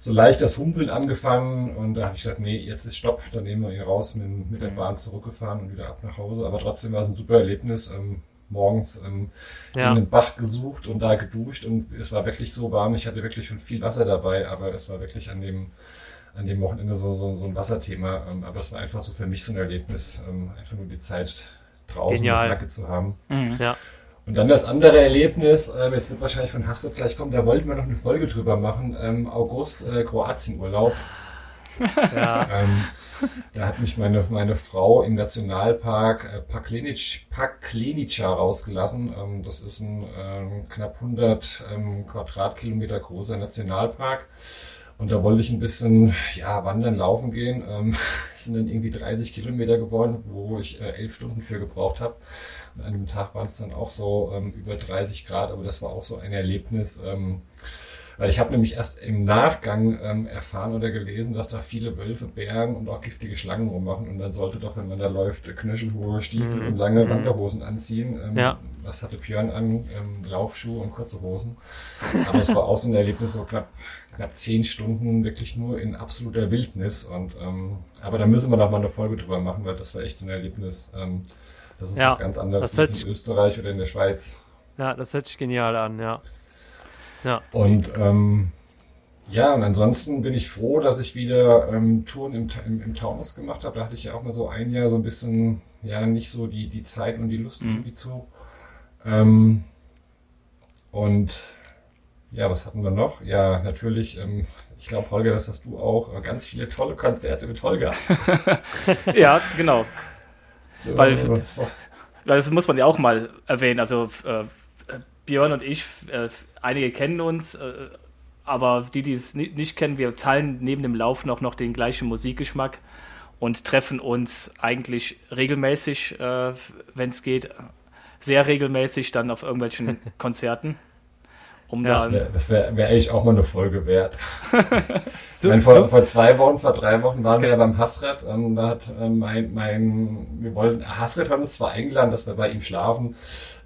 so leicht das Humpeln angefangen und da habe ich gesagt, nee, jetzt ist Stopp, dann nehmen wir ihn raus, mit, mit der mhm. Bahn zurückgefahren und wieder ab nach Hause. Aber trotzdem war es ein super Erlebnis. Ähm, morgens ähm, ja. in den Bach gesucht und da geduscht und es war wirklich so warm. Ich hatte wirklich schon viel Wasser dabei, aber es war wirklich an dem an dem Wochenende so, so, so ein Wasserthema. Ähm, aber es war einfach so für mich so ein Erlebnis, ähm, einfach nur die Zeit draußen Genial. mit Nacke zu haben. Mhm. Ja. Und dann das andere Erlebnis, äh, jetzt wird wahrscheinlich von Hasso gleich kommen, da wollten wir noch eine Folge drüber machen, ähm, August, äh, Kroatienurlaub. *laughs* Ja. ähm, da hat mich meine, meine Frau im Nationalpark äh, Paklenic, Paklenica rausgelassen. Ähm, das ist ein ähm, knapp 100 ähm, Quadratkilometer großer Nationalpark. Und da wollte ich ein bisschen ja, wandern, laufen gehen. Ähm, *laughs* sind dann irgendwie 30 Kilometer geworden, wo ich äh, elf Stunden für gebraucht habe. Und an dem Tag waren es dann auch so ähm, über 30 Grad, aber das war auch so ein Erlebnis. Ähm, weil ich habe nämlich erst im Nachgang ähm, erfahren oder gelesen, dass da viele Wölfe, Bären und auch giftige Schlangen rummachen. Und dann sollte doch, wenn man da läuft, knöchelhohe Stiefel mhm. und lange mhm. Wanderhosen anziehen. Ähm, ja. Was hatte Björn an? Ähm, Laufschuhe und kurze Hosen. Aber es war auch so ein Erlebnis, so knapp, knapp zehn Stunden wirklich nur in absoluter Wildnis. Und ähm, aber da müssen wir noch mal eine Folge drüber machen, weil das war echt so ein Erlebnis. Ähm, das ist ja, was ganz anderes als in Österreich oder in der Schweiz. Ja, das hört sich genial an, ja. ja. Und ähm, Ja, und ansonsten bin ich froh, dass ich wieder ähm, Touren im, im, im Taunus gemacht habe. Da hatte ich ja auch mal so ein Jahr so ein bisschen, ja, nicht so die, die Zeit und die Lust mhm. irgendwie zu. Ähm, und ja, was hatten wir noch? Ja, natürlich, ähm, ich glaube, Holger, das hast du auch, äh, ganz viele tolle Konzerte mit Holger. *laughs* ja, genau. So, Weil, das muss man ja auch mal erwähnen. Also äh, Björn und ich, äh, einige kennen uns, äh, aber die, die es nicht kennen, wir teilen neben dem Laufen auch noch den gleichen Musikgeschmack und treffen uns eigentlich regelmäßig, äh, wenn es geht, sehr regelmäßig dann auf irgendwelchen *laughs* Konzerten. Um ja, dann das wäre wär, eigentlich auch mal eine Folge wert. *laughs* so, meine, vor, so. vor, zwei Wochen, vor drei Wochen waren okay. wir ja beim Hassrad und da hat äh, mein, mein, wir wollten, Hassrad hat uns zwar eingeladen, dass wir bei ihm schlafen,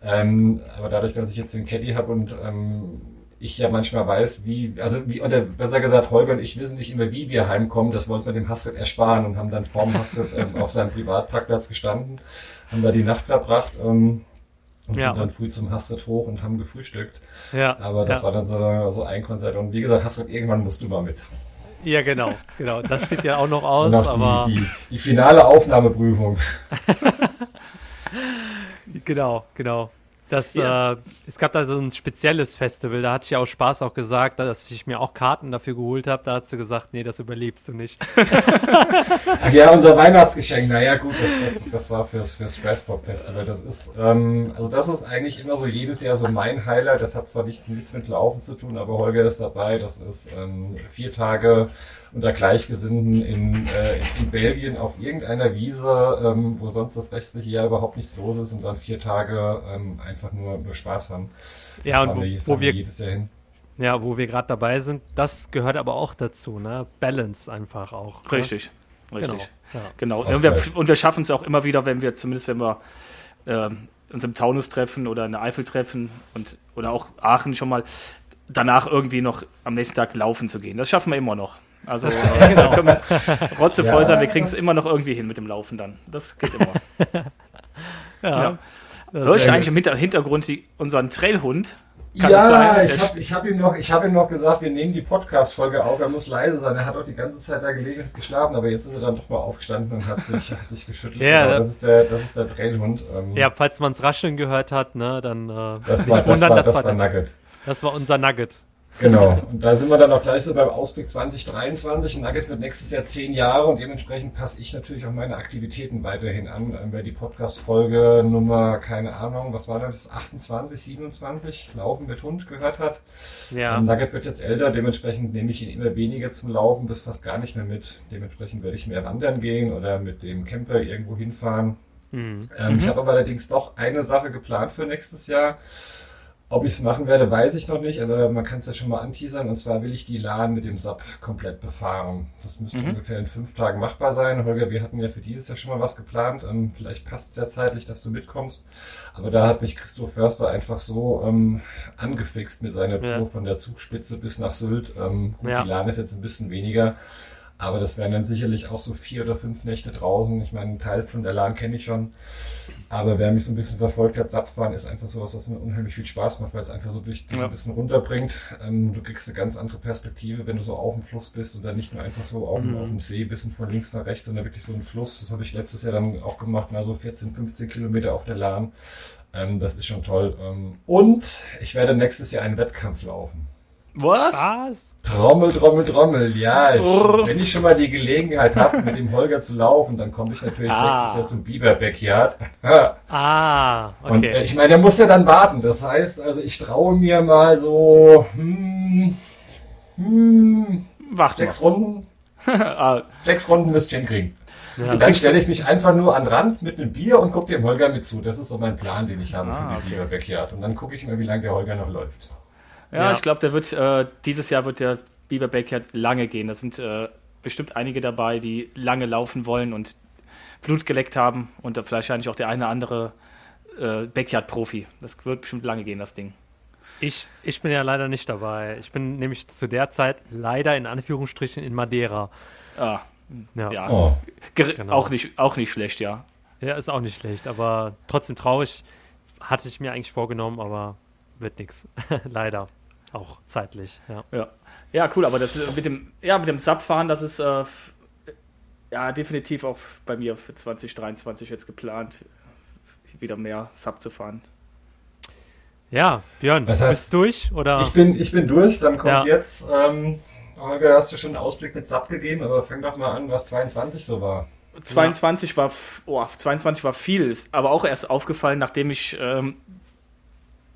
ähm, aber dadurch, dass ich jetzt den Caddy habe und ähm, ich ja manchmal weiß, wie, also wie, oder besser gesagt, Holger und ich wissen nicht immer, wie wir heimkommen. Das wollten wir dem Hasrit ersparen und haben dann vorm Hasrit ähm, auf seinem Privatparkplatz gestanden, haben da die Nacht verbracht ähm, und ja. sind dann früh zum Hasrit hoch und haben gefrühstückt. Ja. Aber das ja. war dann so, so ein Konzert. Und wie gesagt, Hasrit, irgendwann musst du mal mit. Ja, genau, genau. Das steht ja auch noch aus, noch aber. Die, die, die finale Aufnahmeprüfung. *laughs* genau, genau. Das, ja. äh, es gab da so ein spezielles Festival, da hatte ich auch Spaß auch gesagt, dass ich mir auch Karten dafür geholt habe. Da hat sie gesagt, nee, das überlebst du nicht. *laughs* Ja, unser Weihnachtsgeschenk, naja gut, das, das, das war fürs, fürs Stresspop Festival. Das ist, ähm, also das ist eigentlich immer so jedes Jahr so mein Highlight. Das hat zwar nichts, nichts mit Laufen zu tun, aber Holger ist dabei. Das ist ähm, vier Tage unter Gleichgesinnten in, äh, in Belgien auf irgendeiner Wiese, ähm, wo sonst das restliche Jahr überhaupt nichts los ist und dann vier Tage ähm, einfach nur, nur Spaß haben. Ja, und wo, wir, wo wir jedes Jahr hin. Ja, wo wir gerade dabei sind, das gehört aber auch dazu, ne? Balance einfach auch. Ne? Richtig, richtig. Genau. genau. Und, wir, und wir schaffen es auch immer wieder, wenn wir, zumindest wenn wir äh, uns im Taunus treffen oder in der Eifel treffen und oder auch Aachen schon mal, danach irgendwie noch am nächsten Tag laufen zu gehen. Das schaffen wir immer noch. Also *laughs* äh, genau. können wir rotzevoll ja, sein, wir kriegen es immer noch irgendwie hin mit dem Laufen dann. Das geht immer. *laughs* ja. ja. Hörst du eigentlich im Hintergrund die, unseren Trailhund? Kann ja, ich habe ich hab ihm, noch, hab ihm noch gesagt, wir nehmen die Podcast-Folge auf, er muss leise sein. Er hat auch die ganze Zeit da gelegen geschlafen, aber jetzt ist er dann doch mal aufgestanden und hat sich, hat sich geschüttelt. Ja, genau, das, ist der, das ist der Trailhund. Ähm, ja, falls man es rascheln gehört hat, ne, dann äh, das war, das, war, das, das war Nugget. Das war unser Nugget. Genau. Und da sind wir dann auch gleich so beim Ausblick 2023. Nugget wird nächstes Jahr zehn Jahre und dementsprechend passe ich natürlich auch meine Aktivitäten weiterhin an. Wer die Podcast-Folge Nummer, keine Ahnung, was war das, 28, 27, Laufen mit Hund gehört hat. Ja. Nugget wird jetzt älter, dementsprechend nehme ich ihn immer weniger zum Laufen, bis fast gar nicht mehr mit. Dementsprechend werde ich mehr wandern gehen oder mit dem Camper irgendwo hinfahren. Mhm. Ähm, ich mhm. habe aber allerdings doch eine Sache geplant für nächstes Jahr. Ob ich es machen werde, weiß ich noch nicht, aber man kann es ja schon mal anteasern. Und zwar will ich die LAN mit dem SAP komplett befahren. Das müsste mhm. ungefähr in fünf Tagen machbar sein. Holger, wir hatten ja für dieses Jahr schon mal was geplant. Ähm, vielleicht passt es ja zeitlich, dass du mitkommst. Aber da hat mich Christoph Förster einfach so ähm, angefixt mit seiner Tour ja. von der Zugspitze bis nach Sylt. Ähm, gut, ja. Die LAN ist jetzt ein bisschen weniger. Aber das wären dann sicherlich auch so vier oder fünf Nächte draußen. Ich meine, einen Teil von der LAN kenne ich schon. Aber wer mich so ein bisschen verfolgt hat, Zapffahren ist einfach sowas, was mir unheimlich viel Spaß macht, weil es einfach so durch ja. ein bisschen runterbringt. Ähm, du kriegst eine ganz andere Perspektive, wenn du so auf dem Fluss bist und dann nicht nur einfach so auf, mhm. auf dem See, bisschen von links nach rechts, sondern wirklich so ein Fluss. Das habe ich letztes Jahr dann auch gemacht, mal so 14, 15 Kilometer auf der LAN. Ähm, das ist schon toll. Ähm, und ich werde nächstes Jahr einen Wettkampf laufen. Was? Was? Trommel, Trommel, Trommel. Ja, ich, wenn ich schon mal die Gelegenheit habe, mit dem Holger zu laufen, dann komme ich natürlich ah. nächstes Jahr zum Biber Backyard. ah, okay. Und äh, ich meine, der muss ja dann warten. Das heißt, also ich traue mir mal so hm, hm, Warte sechs mal. Runden. *laughs* Ah. sechs Runden müsst ihr hinkriegen. Ja, dann stelle ich mich einfach nur an den Rand mit einem Bier und gucke dem Holger mit zu. Das ist so mein Plan, den ich habe ah, für den okay. Biber Backyard. Und dann gucke ich mal, wie lange der Holger noch läuft. Ja, ja. ich glaube, der wird äh, dieses Jahr wird der Biber Backyard lange gehen. Da sind äh, bestimmt einige dabei, die lange laufen wollen und Blut geleckt haben und vielleicht wahrscheinlich auch der eine oder andere äh, Backyard-Profi. Das wird bestimmt lange gehen, das Ding. Ich, ich bin ja leider nicht dabei. Ich bin nämlich zu der Zeit leider in Anführungsstrichen in Madeira. Ah, ja. ja. Oh. Genau. Auch, nicht, auch nicht schlecht, ja. Ja, ist auch nicht schlecht, aber trotzdem traurig. Hatte ich mir eigentlich vorgenommen, aber wird nichts. *laughs* Leider. Auch zeitlich. Ja. ja. Ja, cool, aber das mit dem, ja, mit dem Subfahren, das ist äh, ja definitiv auch bei mir für 2023 jetzt geplant, wieder mehr Sub zu fahren. Ja, Björn, das heißt, bist du durch? Oder? Ich bin, ich bin durch, dann kommt ja. jetzt, ähm, Holger, hast du schon einen Ausblick mit Sub gegeben, aber fang doch mal an, was 22 so war. 22 ja. war, oh, 22 war viel, ist aber auch erst aufgefallen, nachdem ich ähm,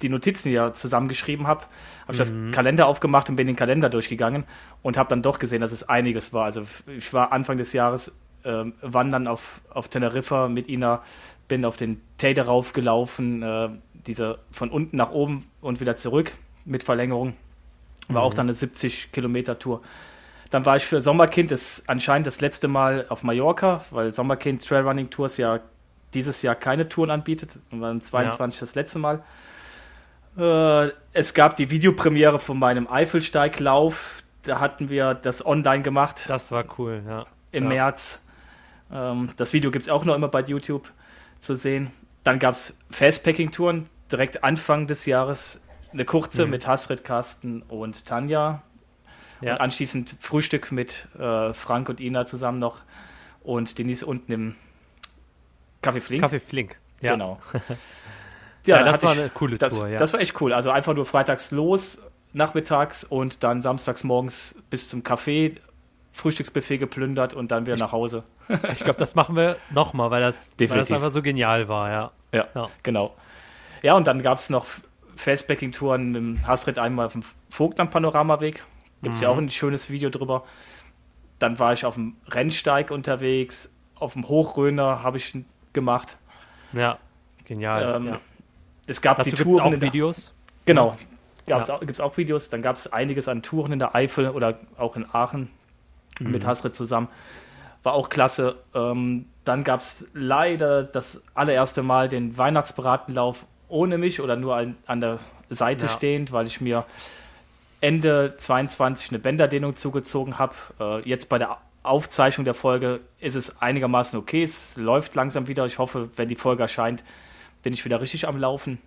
die Notizen ja zusammengeschrieben habe, habe ich das mhm. Kalender aufgemacht und bin den Kalender durchgegangen und habe dann doch gesehen, dass es einiges war. Also ich war Anfang des Jahres äh, wandern auf, auf Teneriffa mit Ina, bin auf den Teide raufgelaufen, äh, diese von unten nach oben und wieder zurück mit Verlängerung. War mhm. auch dann eine 70 Kilometer Tour. Dann war ich für Sommerkind das anscheinend das letzte Mal auf Mallorca, weil Sommerkind Trailrunning Tours ja dieses Jahr keine Touren anbietet. Und war 22 ja. das letzte Mal. Äh, es gab die Videopremiere von meinem Eifelsteiglauf. Da hatten wir das online gemacht. Das war cool, ja. Im ja. März. Ähm, das Video gibt es auch noch immer bei YouTube zu sehen. Dann gab es Fastpacking-Touren direkt Anfang des Jahres. Eine kurze mhm. mit Hasrit, Carsten und Tanja. Ja. Und anschließend Frühstück mit äh, Frank und Ina zusammen noch. Und Denise unten im Café Flink. Café Flink, ja. Genau. *laughs* Ja, ja das war ich, eine coole das, Tour, ja. Das war echt cool. Also einfach nur freitags los, nachmittags und dann samstags morgens bis zum Café, Frühstücksbuffet geplündert und dann wieder ich, nach Hause. *laughs* ich glaube, das machen wir nochmal, weil das, weil das einfach so genial war, ja. Ja, ja. genau. Ja, und dann gab es noch Fastbacking-Touren mit dem Hasrit einmal auf dem Vogtland-Panoramaweg. Gibt es mhm. ja auch ein schönes Video drüber. Dann war ich auf dem Rennsteig unterwegs, auf dem Hochröner habe ich gemacht. Ja, genial. Ähm, ja. Es gab Dazu die Touren. auch Videos? Genau. Ja. Gibt es auch Videos. Dann gab es einiges an Touren in der Eifel oder auch in Aachen mhm. mit Hasrit zusammen. War auch klasse. Ähm, dann gab es leider das allererste Mal den Weihnachtsbratenlauf ohne mich oder nur an, an der Seite ja. stehend, weil ich mir Ende 22 eine Bänderdehnung zugezogen habe. Äh, jetzt bei der Aufzeichnung der Folge ist es einigermaßen okay. Es läuft langsam wieder. Ich hoffe, wenn die Folge erscheint, bin ich wieder richtig am Laufen.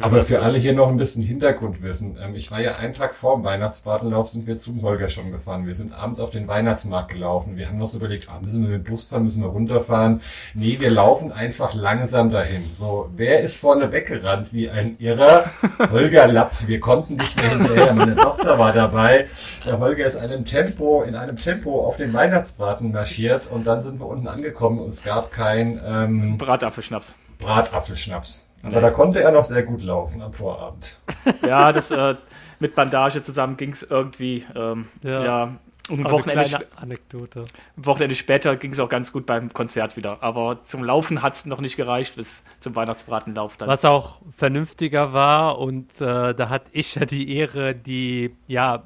Aber für alle hier noch ein bisschen Hintergrundwissen. Ähm, ich war ja einen Tag vor dem Weihnachtsbratenlauf, sind wir zum Holger schon gefahren. Wir sind abends auf den Weihnachtsmarkt gelaufen. Wir haben noch so überlegt, ah, müssen wir mit dem Bus fahren, müssen wir runterfahren. Nee, wir laufen einfach langsam dahin. So, wer ist vorne weggerannt wie ein Irrer? *laughs* Holger Lapp. Wir konnten nicht mehr hinterher. Meine Tochter war dabei. Der Holger ist einem Tempo, in einem Tempo auf den Weihnachtsbraten marschiert und dann sind wir unten angekommen und es gab kein ähm, Bratapfelschnaps. Bratapfelschnaps. Aber nee. da konnte er noch sehr gut laufen am Vorabend. *laughs* Ja, das äh, mit Bandage zusammen ging es irgendwie. Ähm, ja. ja. Und ein Wochenende, Anekdote. ein Wochenende später ging es auch ganz gut beim Konzert wieder. Aber zum Laufen hat es noch nicht gereicht bis zum Weihnachtsbratenlauf. Dann. Was auch vernünftiger war und äh, da hatte ich ja die Ehre, die, ja,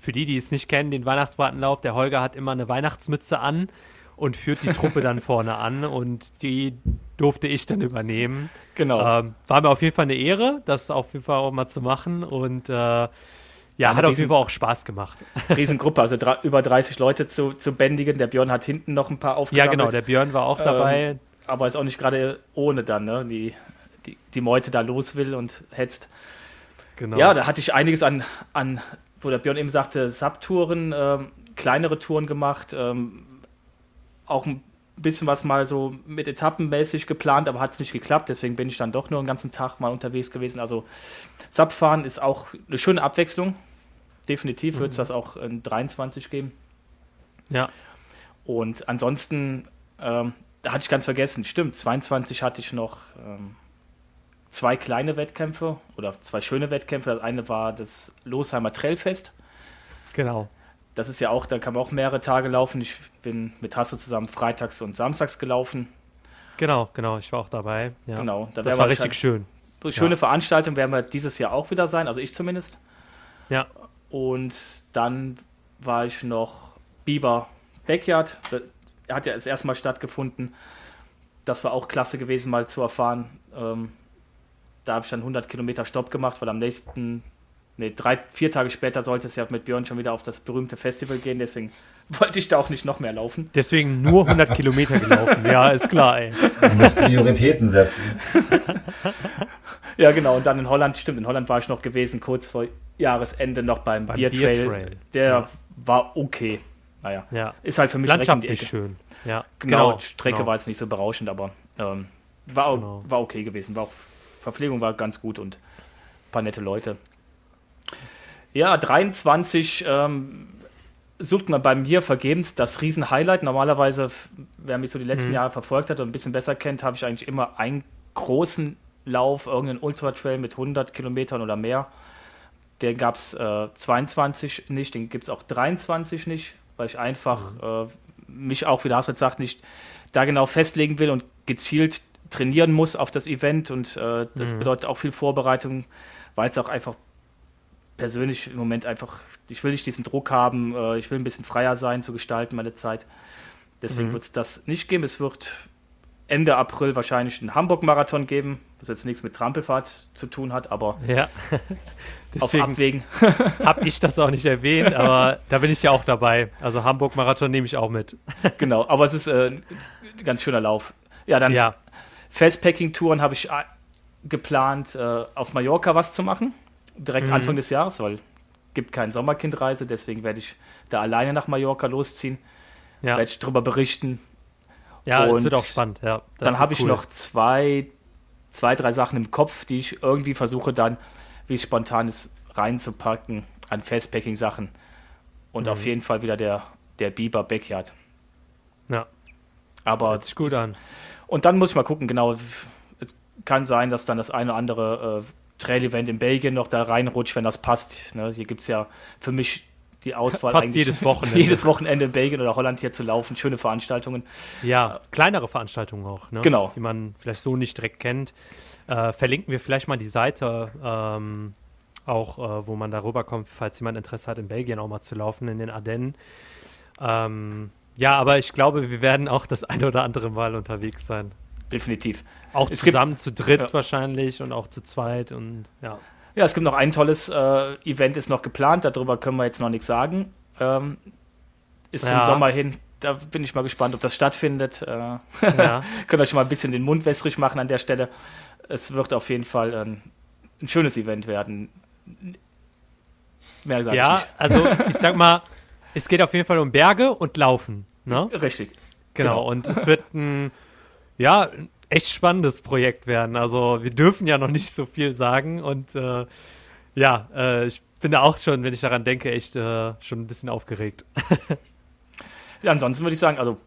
für die, die es nicht kennen, den Weihnachtsbratenlauf, der Holger hat immer eine Weihnachtsmütze an und führt die Truppe dann vorne an und die durfte ich dann übernehmen. Genau. Ähm, war mir auf jeden Fall eine Ehre, das auf jeden Fall auch mal zu machen und äh, ja, hat auf jeden Fall auch Spaß gemacht. *laughs* Riesengruppe, also über 30 Leute zu, zu bändigen. Der Björn hat hinten noch ein paar aufgesammelt. Ja, genau, der Björn war auch dabei. Ähm, aber ist auch nicht gerade ohne dann, ne? Die, die, die Meute da los will und hetzt. Genau. Ja, da hatte ich einiges an, an wo der Björn eben sagte, Subtouren, ähm, kleinere Touren gemacht, ähm, auch ein bisschen was mal so mit etappenmäßig geplant, aber hat es nicht geklappt. Deswegen bin ich dann doch nur einen ganzen Tag mal unterwegs gewesen. Also Subfahren ist auch eine schöne Abwechslung. Definitiv mhm. wird es das auch in 23 geben. Ja. Und ansonsten, ähm, da hatte ich ganz vergessen, stimmt, 22 hatte ich noch ähm, zwei kleine Wettkämpfe oder zwei schöne Wettkämpfe. Das eine war das Losheimer Trailfest. Genau das ist ja auch, da kann man auch mehrere Tage laufen. Ich bin mit Hasso zusammen freitags und samstags gelaufen. Genau, genau, ich war auch dabei. Ja. Genau, da das war richtig halt, schön. Schöne ja. Veranstaltung werden wir dieses Jahr auch wieder sein, also ich zumindest. Ja. Und dann war ich noch Biber Backyard. Er hat ja das erste Mal stattgefunden. Das war auch klasse gewesen, mal zu erfahren. Ähm, da habe ich dann 100 Kilometer Stopp gemacht, weil am nächsten Nee, drei, vier Tage später sollte es ja mit Björn schon wieder auf das berühmte Festival gehen, deswegen *laughs* wollte ich da auch nicht noch mehr laufen. Deswegen nur 100 Kilometer gelaufen, ja, ist klar, ey. Du musst Prioritäten setzen. *laughs* ja, genau, und dann in Holland, stimmt, in Holland war ich noch gewesen, kurz vor Jahresende noch beim, beim Beer, Trail. Trail. Der ja. war okay. Naja, ja. ist halt für mich Landschaftlich schön. Ja. Genau, genau Strecke genau. war jetzt nicht so berauschend, aber ähm, war, genau. war okay gewesen. War auch, Verpflegung war ganz gut und ein paar nette Leute. Ja, 23 ähm, sucht man bei mir vergebens das Riesen-Highlight. Normalerweise, wer mich so die letzten mhm. Jahre verfolgt hat und ein bisschen besser kennt, habe ich eigentlich immer einen großen Lauf, irgendeinen Ultra-Trail mit 100 Kilometern oder mehr. Den gab es äh, 22 nicht, den gibt es auch 23 nicht, weil ich einfach mhm. äh, mich auch, wie der Hasret sagt, nicht da genau festlegen will und gezielt trainieren muss auf das Event. Und äh, das mhm. bedeutet auch viel Vorbereitung, weil es auch einfach persönlich im Moment einfach, ich will nicht diesen Druck haben, äh, ich will ein bisschen freier sein zu gestalten, meine Zeit. Deswegen mhm. wird es das nicht geben. Es wird Ende April wahrscheinlich einen Hamburg-Marathon geben, was jetzt nichts mit Trampelfahrt zu tun hat, aber ja. *laughs* *laughs* Deswegen auf Abwägen. *laughs* habe ich das auch nicht erwähnt, aber da bin ich ja auch dabei. Also Hamburg-Marathon nehme ich auch mit. genau, aber es ist äh, ein ganz schöner Lauf. Ja, dann ja. Fastpacking-Touren habe ich äh, geplant, äh, auf Mallorca was zu machen direkt mhm. Anfang des Jahres, weil gibt keine Sommerkindreise, deswegen werde ich da alleine nach Mallorca losziehen. Ja. Werde ich darüber berichten. Ja, es wird auch spannend, ja. dann habe cool. ich noch zwei, zwei, drei Sachen im Kopf, die ich irgendwie versuche dann, wie es spontan ist, reinzupacken an Fastpacking-Sachen. Und mhm. auf jeden Fall wieder der, der Biber Backyard. Ja. Aber. Hört sich gut an. Und dann muss ich mal gucken, genau. Es kann sein, dass dann das eine oder andere äh, Trail-Event in Belgien noch da reinrutscht, wenn das passt. Ne? Hier gibt es ja für mich die Auswahl Fast eigentlich jedes *laughs* Wochenende. jedes Wochenende in Belgien oder Holland hier zu laufen. Schöne Veranstaltungen. Ja, kleinere Veranstaltungen auch, ne? genau. die man vielleicht so nicht direkt kennt. Äh, verlinken wir vielleicht mal die Seite, ähm, auch äh, wo man darüber kommt, falls jemand Interesse hat, in Belgien auch mal zu laufen, in den Ardennen. Ähm, ja, aber ich glaube, wir werden auch das eine oder andere Mal unterwegs sein definitiv. Auch es zusammen gibt, zu dritt ja. wahrscheinlich und auch zu zweit und ja. Ja, es gibt noch ein tolles äh, Event, ist noch geplant, darüber können wir jetzt noch nichts sagen. Ähm, ist ja. im Sommer hin, da bin ich mal gespannt, ob das stattfindet. Äh, ja. *laughs* Können wir schon mal ein bisschen den Mund wässrig machen an der Stelle. Es wird auf jeden Fall ein, ein schönes Event werden. Mehr sage ja, ich nicht. also *laughs* ich sag mal, es geht auf jeden Fall um Berge und Laufen. Ne? Richtig. Genau, genau. und es wird ein ja, echt spannendes Projekt werden. Also wir dürfen ja noch nicht so viel sagen und äh, ja, äh, ich bin da auch schon, wenn ich daran denke, echt äh, schon ein bisschen aufgeregt. *laughs* ja, ansonsten würde ich sagen, also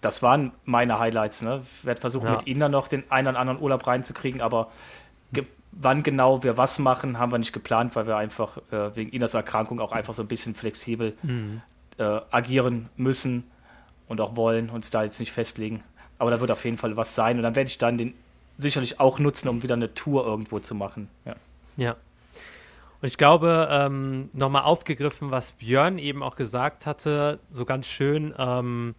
das waren meine Highlights. Ne? Ich werde versuchen, ja. mit Ihnen dann noch den einen oder anderen Urlaub reinzukriegen, aber ge wann genau wir was machen, haben wir nicht geplant, weil wir einfach äh, wegen Inas Erkrankung auch einfach so ein bisschen flexibel mhm. äh, agieren müssen und auch wollen, uns da jetzt nicht festlegen. Aber da wird auf jeden Fall was sein. Und dann werde ich dann den sicherlich auch nutzen, um wieder eine Tour irgendwo zu machen. Ja. Ja. Und ich glaube, ähm, nochmal aufgegriffen, was Björn eben auch gesagt hatte, so ganz schön, ähm,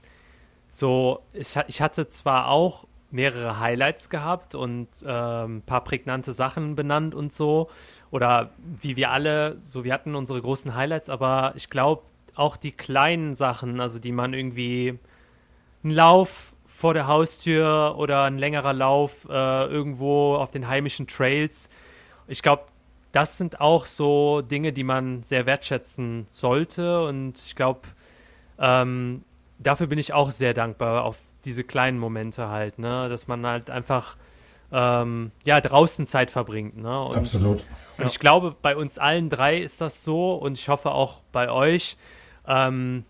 so, ich, ich, hatte zwar auch mehrere Highlights gehabt und ähm, ein paar prägnante Sachen benannt und so, oder wie wir alle, so wir hatten unsere großen Highlights, aber ich glaube auch die kleinen Sachen, also die man irgendwie, einen Lauf vor der Haustür oder ein längerer Lauf äh, irgendwo auf den heimischen Trails. Ich glaube, das sind auch so Dinge, die man sehr wertschätzen sollte. Und ich glaube, ähm, dafür bin ich auch sehr dankbar auf diese kleinen Momente halt, ne? Dass man halt einfach ähm, ja draußen Zeit verbringt, ne? Und, Absolut. Und ja. ich glaube, bei uns allen drei ist das so und ich hoffe auch bei euch ähm,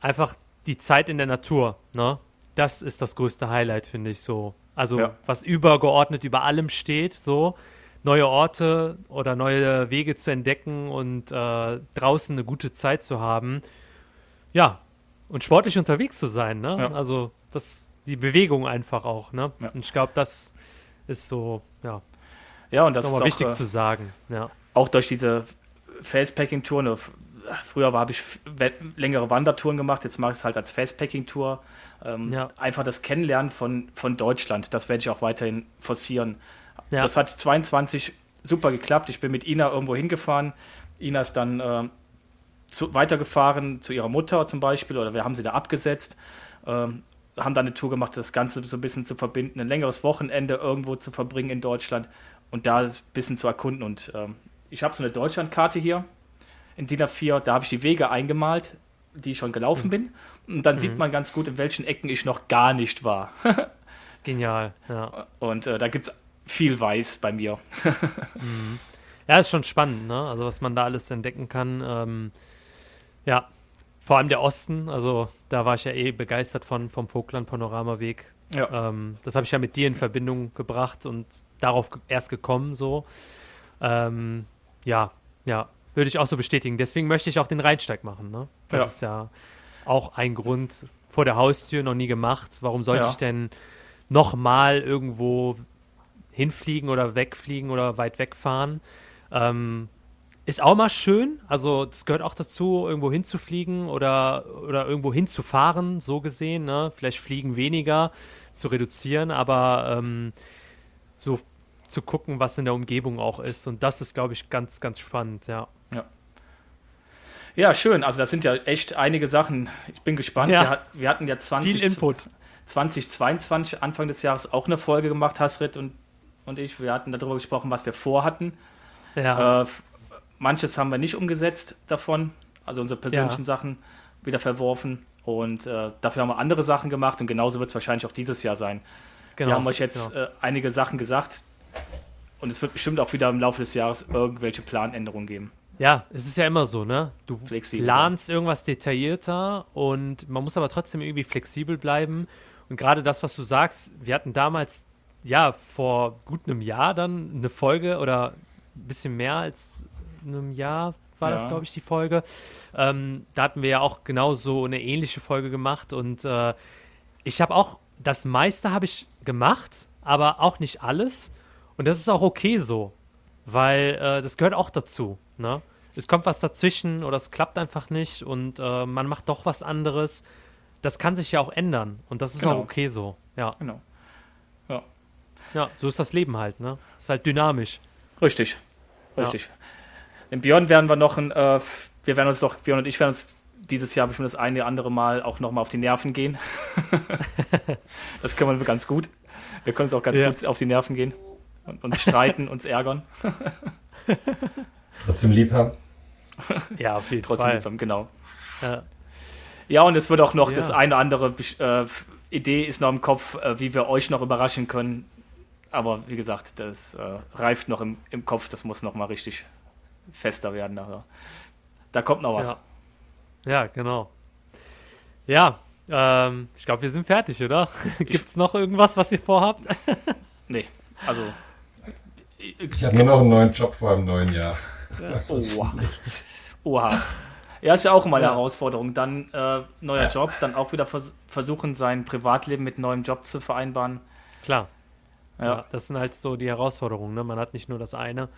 einfach die Zeit in der Natur, ne? Das ist das größte Highlight, finde ich so. Also, ja. was übergeordnet über allem steht, so neue Orte oder neue Wege zu entdecken und äh, draußen eine gute Zeit zu haben. Ja, und sportlich unterwegs zu sein, ne? Ja. Also, das, die Bewegung einfach auch, ne? Ja. Und ich glaube, das ist so, ja. Ja, und das ist auch, wichtig äh, zu sagen, ja. Auch durch diese Facepacking-Touren, früher habe ich längere Wandertouren gemacht, jetzt mache ich es halt als Fastpacking-Tour. Ähm, ja. Einfach das Kennenlernen von, von Deutschland, das werde ich auch weiterhin forcieren. Ja. Das hat 22 super geklappt. Ich bin mit Ina irgendwo hingefahren. Ina ist dann äh, zu, weitergefahren zu ihrer Mutter zum Beispiel oder wir haben sie da abgesetzt. Ähm, haben dann eine Tour gemacht, das Ganze so ein bisschen zu verbinden, ein längeres Wochenende irgendwo zu verbringen in Deutschland und da ein bisschen zu erkunden. Und ähm, ich habe so eine Deutschlandkarte hier in DIN A4, da habe ich die Wege eingemalt, die ich schon gelaufen mhm. bin. Und dann mhm. sieht man ganz gut, in welchen Ecken ich noch gar nicht war. *laughs* Genial, ja. Und äh, da gibt es viel Weiß bei mir. *laughs* mhm. Ja, ist schon spannend, ne? Also was man da alles entdecken kann. Ähm, ja, vor allem der Osten, also da war ich ja eh begeistert von, vom Vogtland Panoramaweg. Ja. Ähm, das habe ich ja mit dir in Verbindung gebracht und darauf erst gekommen, so. Ähm, ja, ja, würde ich auch so bestätigen. Deswegen möchte ich auch den Rheinsteig machen, ne? Das ja. ist ja auch ein Grund vor der Haustür, noch nie gemacht. Warum sollte ja. ich denn nochmal irgendwo hinfliegen oder wegfliegen oder weit wegfahren? Ähm, ist auch mal schön. Also, das gehört auch dazu, irgendwo hinzufliegen oder, oder irgendwo hinzufahren, so gesehen. Ne? Vielleicht fliegen weniger, zu reduzieren, aber ähm, so zu gucken, was in der Umgebung auch ist. Und das ist, glaube ich, ganz, ganz spannend, ja. Ja. Schön. Also, das sind ja echt einige Sachen. Ich bin gespannt. Ja. Wir, wir, hatten ja 20, Viel Input. 2022, Anfang des Jahres, auch eine Folge gemacht, Hasrit und, und ich. Wir hatten darüber gesprochen, was wir vorhatten. Ja. Äh, Manches haben wir nicht umgesetzt davon, also unsere persönlichen ja. Sachen wieder verworfen. Und äh, dafür haben wir andere Sachen gemacht und genauso wird es wahrscheinlich auch dieses Jahr sein. Genau, wir haben euch jetzt genau. äh, einige Sachen gesagt und es wird bestimmt auch wieder im Laufe des Jahres irgendwelche Planänderungen geben. Ja, es ist ja immer so, ne? Du flexibel planst sein. irgendwas detaillierter und man muss aber trotzdem irgendwie flexibel bleiben. Und gerade das, was du sagst, wir hatten damals, ja, vor gut einem Jahr dann eine Folge oder ein bisschen mehr als einem Jahr war ja. das, glaube ich, die Folge. Ähm, da hatten wir ja auch genau so eine ähnliche Folge gemacht und äh, ich habe auch, das meiste habe ich gemacht, aber auch nicht alles. Und das ist auch okay so, weil äh, das gehört auch dazu. Ne? Es kommt was dazwischen oder es klappt einfach nicht und äh, man macht doch was anderes. Das kann sich ja auch ändern und das ist genau. auch okay so. Ja. Genau. Ja. Ja, so ist das Leben halt, ne? Ist halt dynamisch. Richtig. Richtig. Ja. Im Björn werden wir noch ein, äh, wir werden uns doch, Björn und ich werden uns dieses Jahr bestimmt das eine oder andere Mal auch nochmal auf die Nerven gehen. *laughs* das können wir ganz gut. Wir können uns auch ganz ja. gut auf die Nerven gehen und uns streiten, uns ärgern. *laughs* Trotzdem lieb haben. Ja, auf jeden Trotzdem Fall. lieb haben, genau. Ja. ja, und es wird auch noch ja. das eine oder andere äh, Idee ist noch im Kopf, äh, wie wir euch noch überraschen können. Aber wie gesagt, das äh, reift noch im, im Kopf, das muss noch mal richtig fester werden. Also, da kommt noch was. Ja, ja genau. Ja, ähm, ich glaube, wir sind fertig, oder? *laughs* Gibt es noch irgendwas, was ihr vorhabt? nee, also. Ich habe nur noch einen neuen Job vor einem neuen Jahr. Ja. Oha. Oha. Ja, ist ja auch immer eine ja. Herausforderung. Dann äh, neuer ja. Job, dann auch wieder vers versuchen, sein Privatleben mit neuem Job zu vereinbaren. Klar. Ja. ja. das sind halt so die Herausforderungen. Ne? Man hat nicht nur das eine,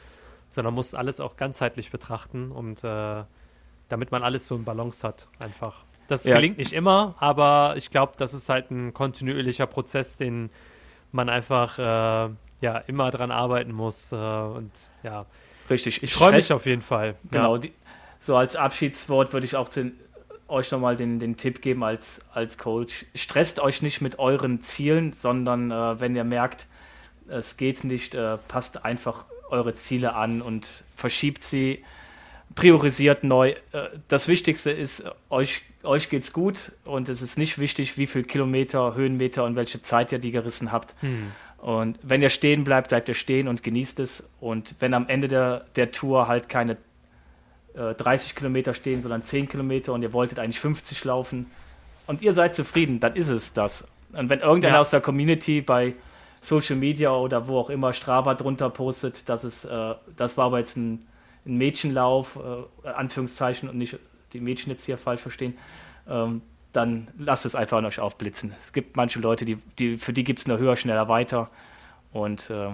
sondern muss alles auch ganzheitlich betrachten und äh, damit man alles so in Balance hat, einfach. Das ja. gelingt nicht immer, aber ich glaube, das ist halt ein kontinuierlicher Prozess, den man einfach äh, ja immer dran arbeiten muss äh, und ja. Richtig. Ich freue mich auf jeden Fall. Genau. Ja. Die, so als Abschiedswort würde ich auch den, euch nochmal den, den Tipp geben als, als Coach. Stresst euch nicht mit euren Zielen, sondern äh, wenn ihr merkt, es geht nicht, äh, passt einfach eure Ziele an und verschiebt sie, priorisiert neu. Äh, das Wichtigste ist, euch, euch geht's gut und es ist nicht wichtig, wie viele Kilometer, Höhenmeter und welche Zeit ihr die gerissen habt. Hm. Und wenn ihr stehen bleibt, bleibt ihr stehen und genießt es. Und wenn am Ende der, der Tour halt keine äh, 30 Kilometer stehen, sondern 10 Kilometer und ihr wolltet eigentlich 50 laufen und ihr seid zufrieden, dann ist es das. Und wenn irgendeiner ja. aus der Community bei Social Media oder wo auch immer Strava drunter postet, dass es, äh, das war aber jetzt ein, ein Mädchenlauf, äh, Anführungszeichen, und nicht die Mädchen jetzt hier falsch verstehen, ähm, dann lasst es einfach an euch aufblitzen. Es gibt manche Leute, die, die, für die gibt es nur höher, schneller, weiter und äh,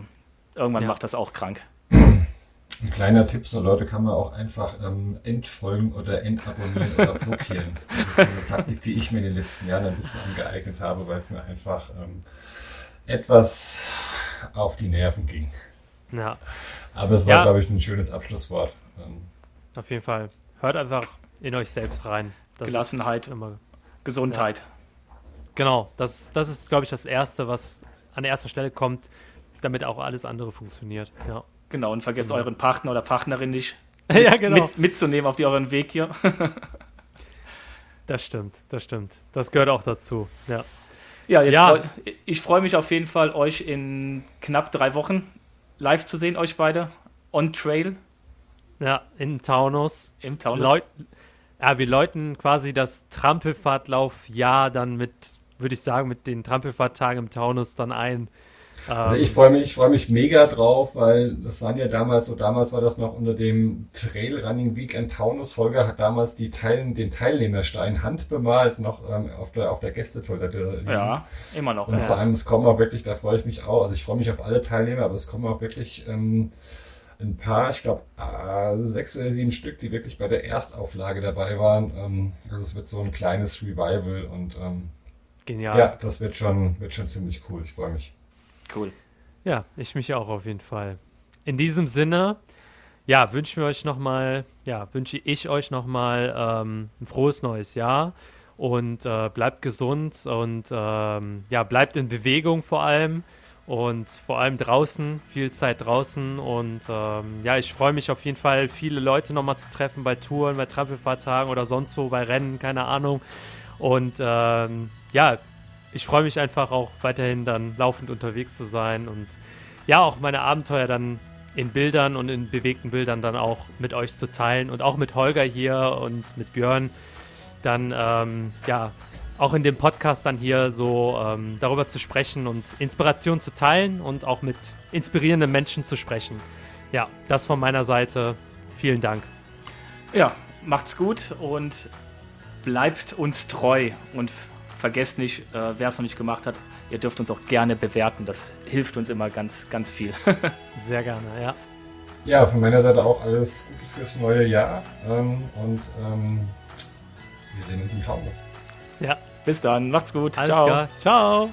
irgendwann ja. macht das auch krank. Ein kleiner Tipp, so Leute kann man auch einfach ähm, entfolgen oder entabonnieren oder blockieren. *laughs* Das ist eine Taktik, die ich mir in den letzten Jahren ein bisschen angeeignet habe, weil es mir einfach ähm, etwas auf die Nerven ging. Ja. Aber es war, ja. glaube ich, ein schönes Abschlusswort. Ähm, auf jeden Fall. Hört einfach in euch selbst rein. Das Gelassenheit, immer Gesundheit. Ja. Genau, das, das ist, glaube ich, das Erste, was an erster Stelle kommt, damit auch alles andere funktioniert. Ja. Genau, und vergesst genau. euren Partner oder Partnerin nicht *laughs* mit, ja, genau. mit, mitzunehmen auf die euren Weg hier. das stimmt, das stimmt. Das gehört auch dazu, ja. Ja, jetzt ja. Freu, ich freue mich auf jeden Fall, euch in knapp drei Wochen live zu sehen, euch beide. On Trail. Ja, in Taunus. Im Taunus. Leut ja, wir läuten quasi das Trampelfahrtlauf-Jahr dann mit, würde ich sagen, mit den Trampelfahrttagen im Taunus dann ein. Also ich freue mich, ich freue mich mega drauf, weil das waren ja damals, so damals war das noch unter dem Trail Running Weekend Taunus. Holger hat damals die Teil, den Teilnehmerstein handbemalt noch ähm, auf der auf der Gästetoilette. Ja, immer noch. Und ja. vor allem es kommen auch wirklich, da freue ich mich auch. Also ich freue mich auf alle Teilnehmer, aber es kommen auch wirklich ähm, ein paar, ich glaube äh, sechs oder sieben Stück, die wirklich bei der Erstauflage dabei waren. Ähm, also es wird so ein kleines Revival und ähm, Genial. Ja, das wird schon, wird schon ziemlich cool. Ich freue mich. Cool. Ja, ich mich auch auf jeden Fall. In diesem Sinne, ja, wünschen wir euch nochmal, ja, wünsche ich euch nochmal ähm, ein frohes neues Jahr und äh, bleibt gesund und ähm, ja, bleibt in Bewegung vor allem und vor allem draußen, viel Zeit draußen. Und ähm, ja, ich freue mich auf jeden Fall, viele Leute nochmal zu treffen bei Touren, bei Trampelfahrtagen oder sonst wo, bei Rennen, keine Ahnung. Und ähm, ja, ich freue mich einfach auch weiterhin dann laufend unterwegs zu sein und ja, auch meine Abenteuer dann in Bildern und in bewegten Bildern dann auch mit euch zu teilen und auch mit Holger hier und mit Björn. Dann ähm, ja auch in dem Podcast dann hier so ähm, darüber zu sprechen und Inspiration zu teilen und auch mit inspirierenden Menschen zu sprechen. Ja, das von meiner Seite. Vielen Dank. Ja, macht's gut und bleibt uns treu und vergesst nicht, äh, wer es noch nicht gemacht hat, ihr dürft uns auch gerne bewerten. Das hilft uns immer ganz, ganz viel. *laughs* Sehr gerne, ja. Ja, von meiner Seite auch alles Gute fürs neue Jahr ähm, und ähm, wir sehen uns im Taunus. Ja. Bis dann, macht's gut. Alles Ciao. Klar. Ciao.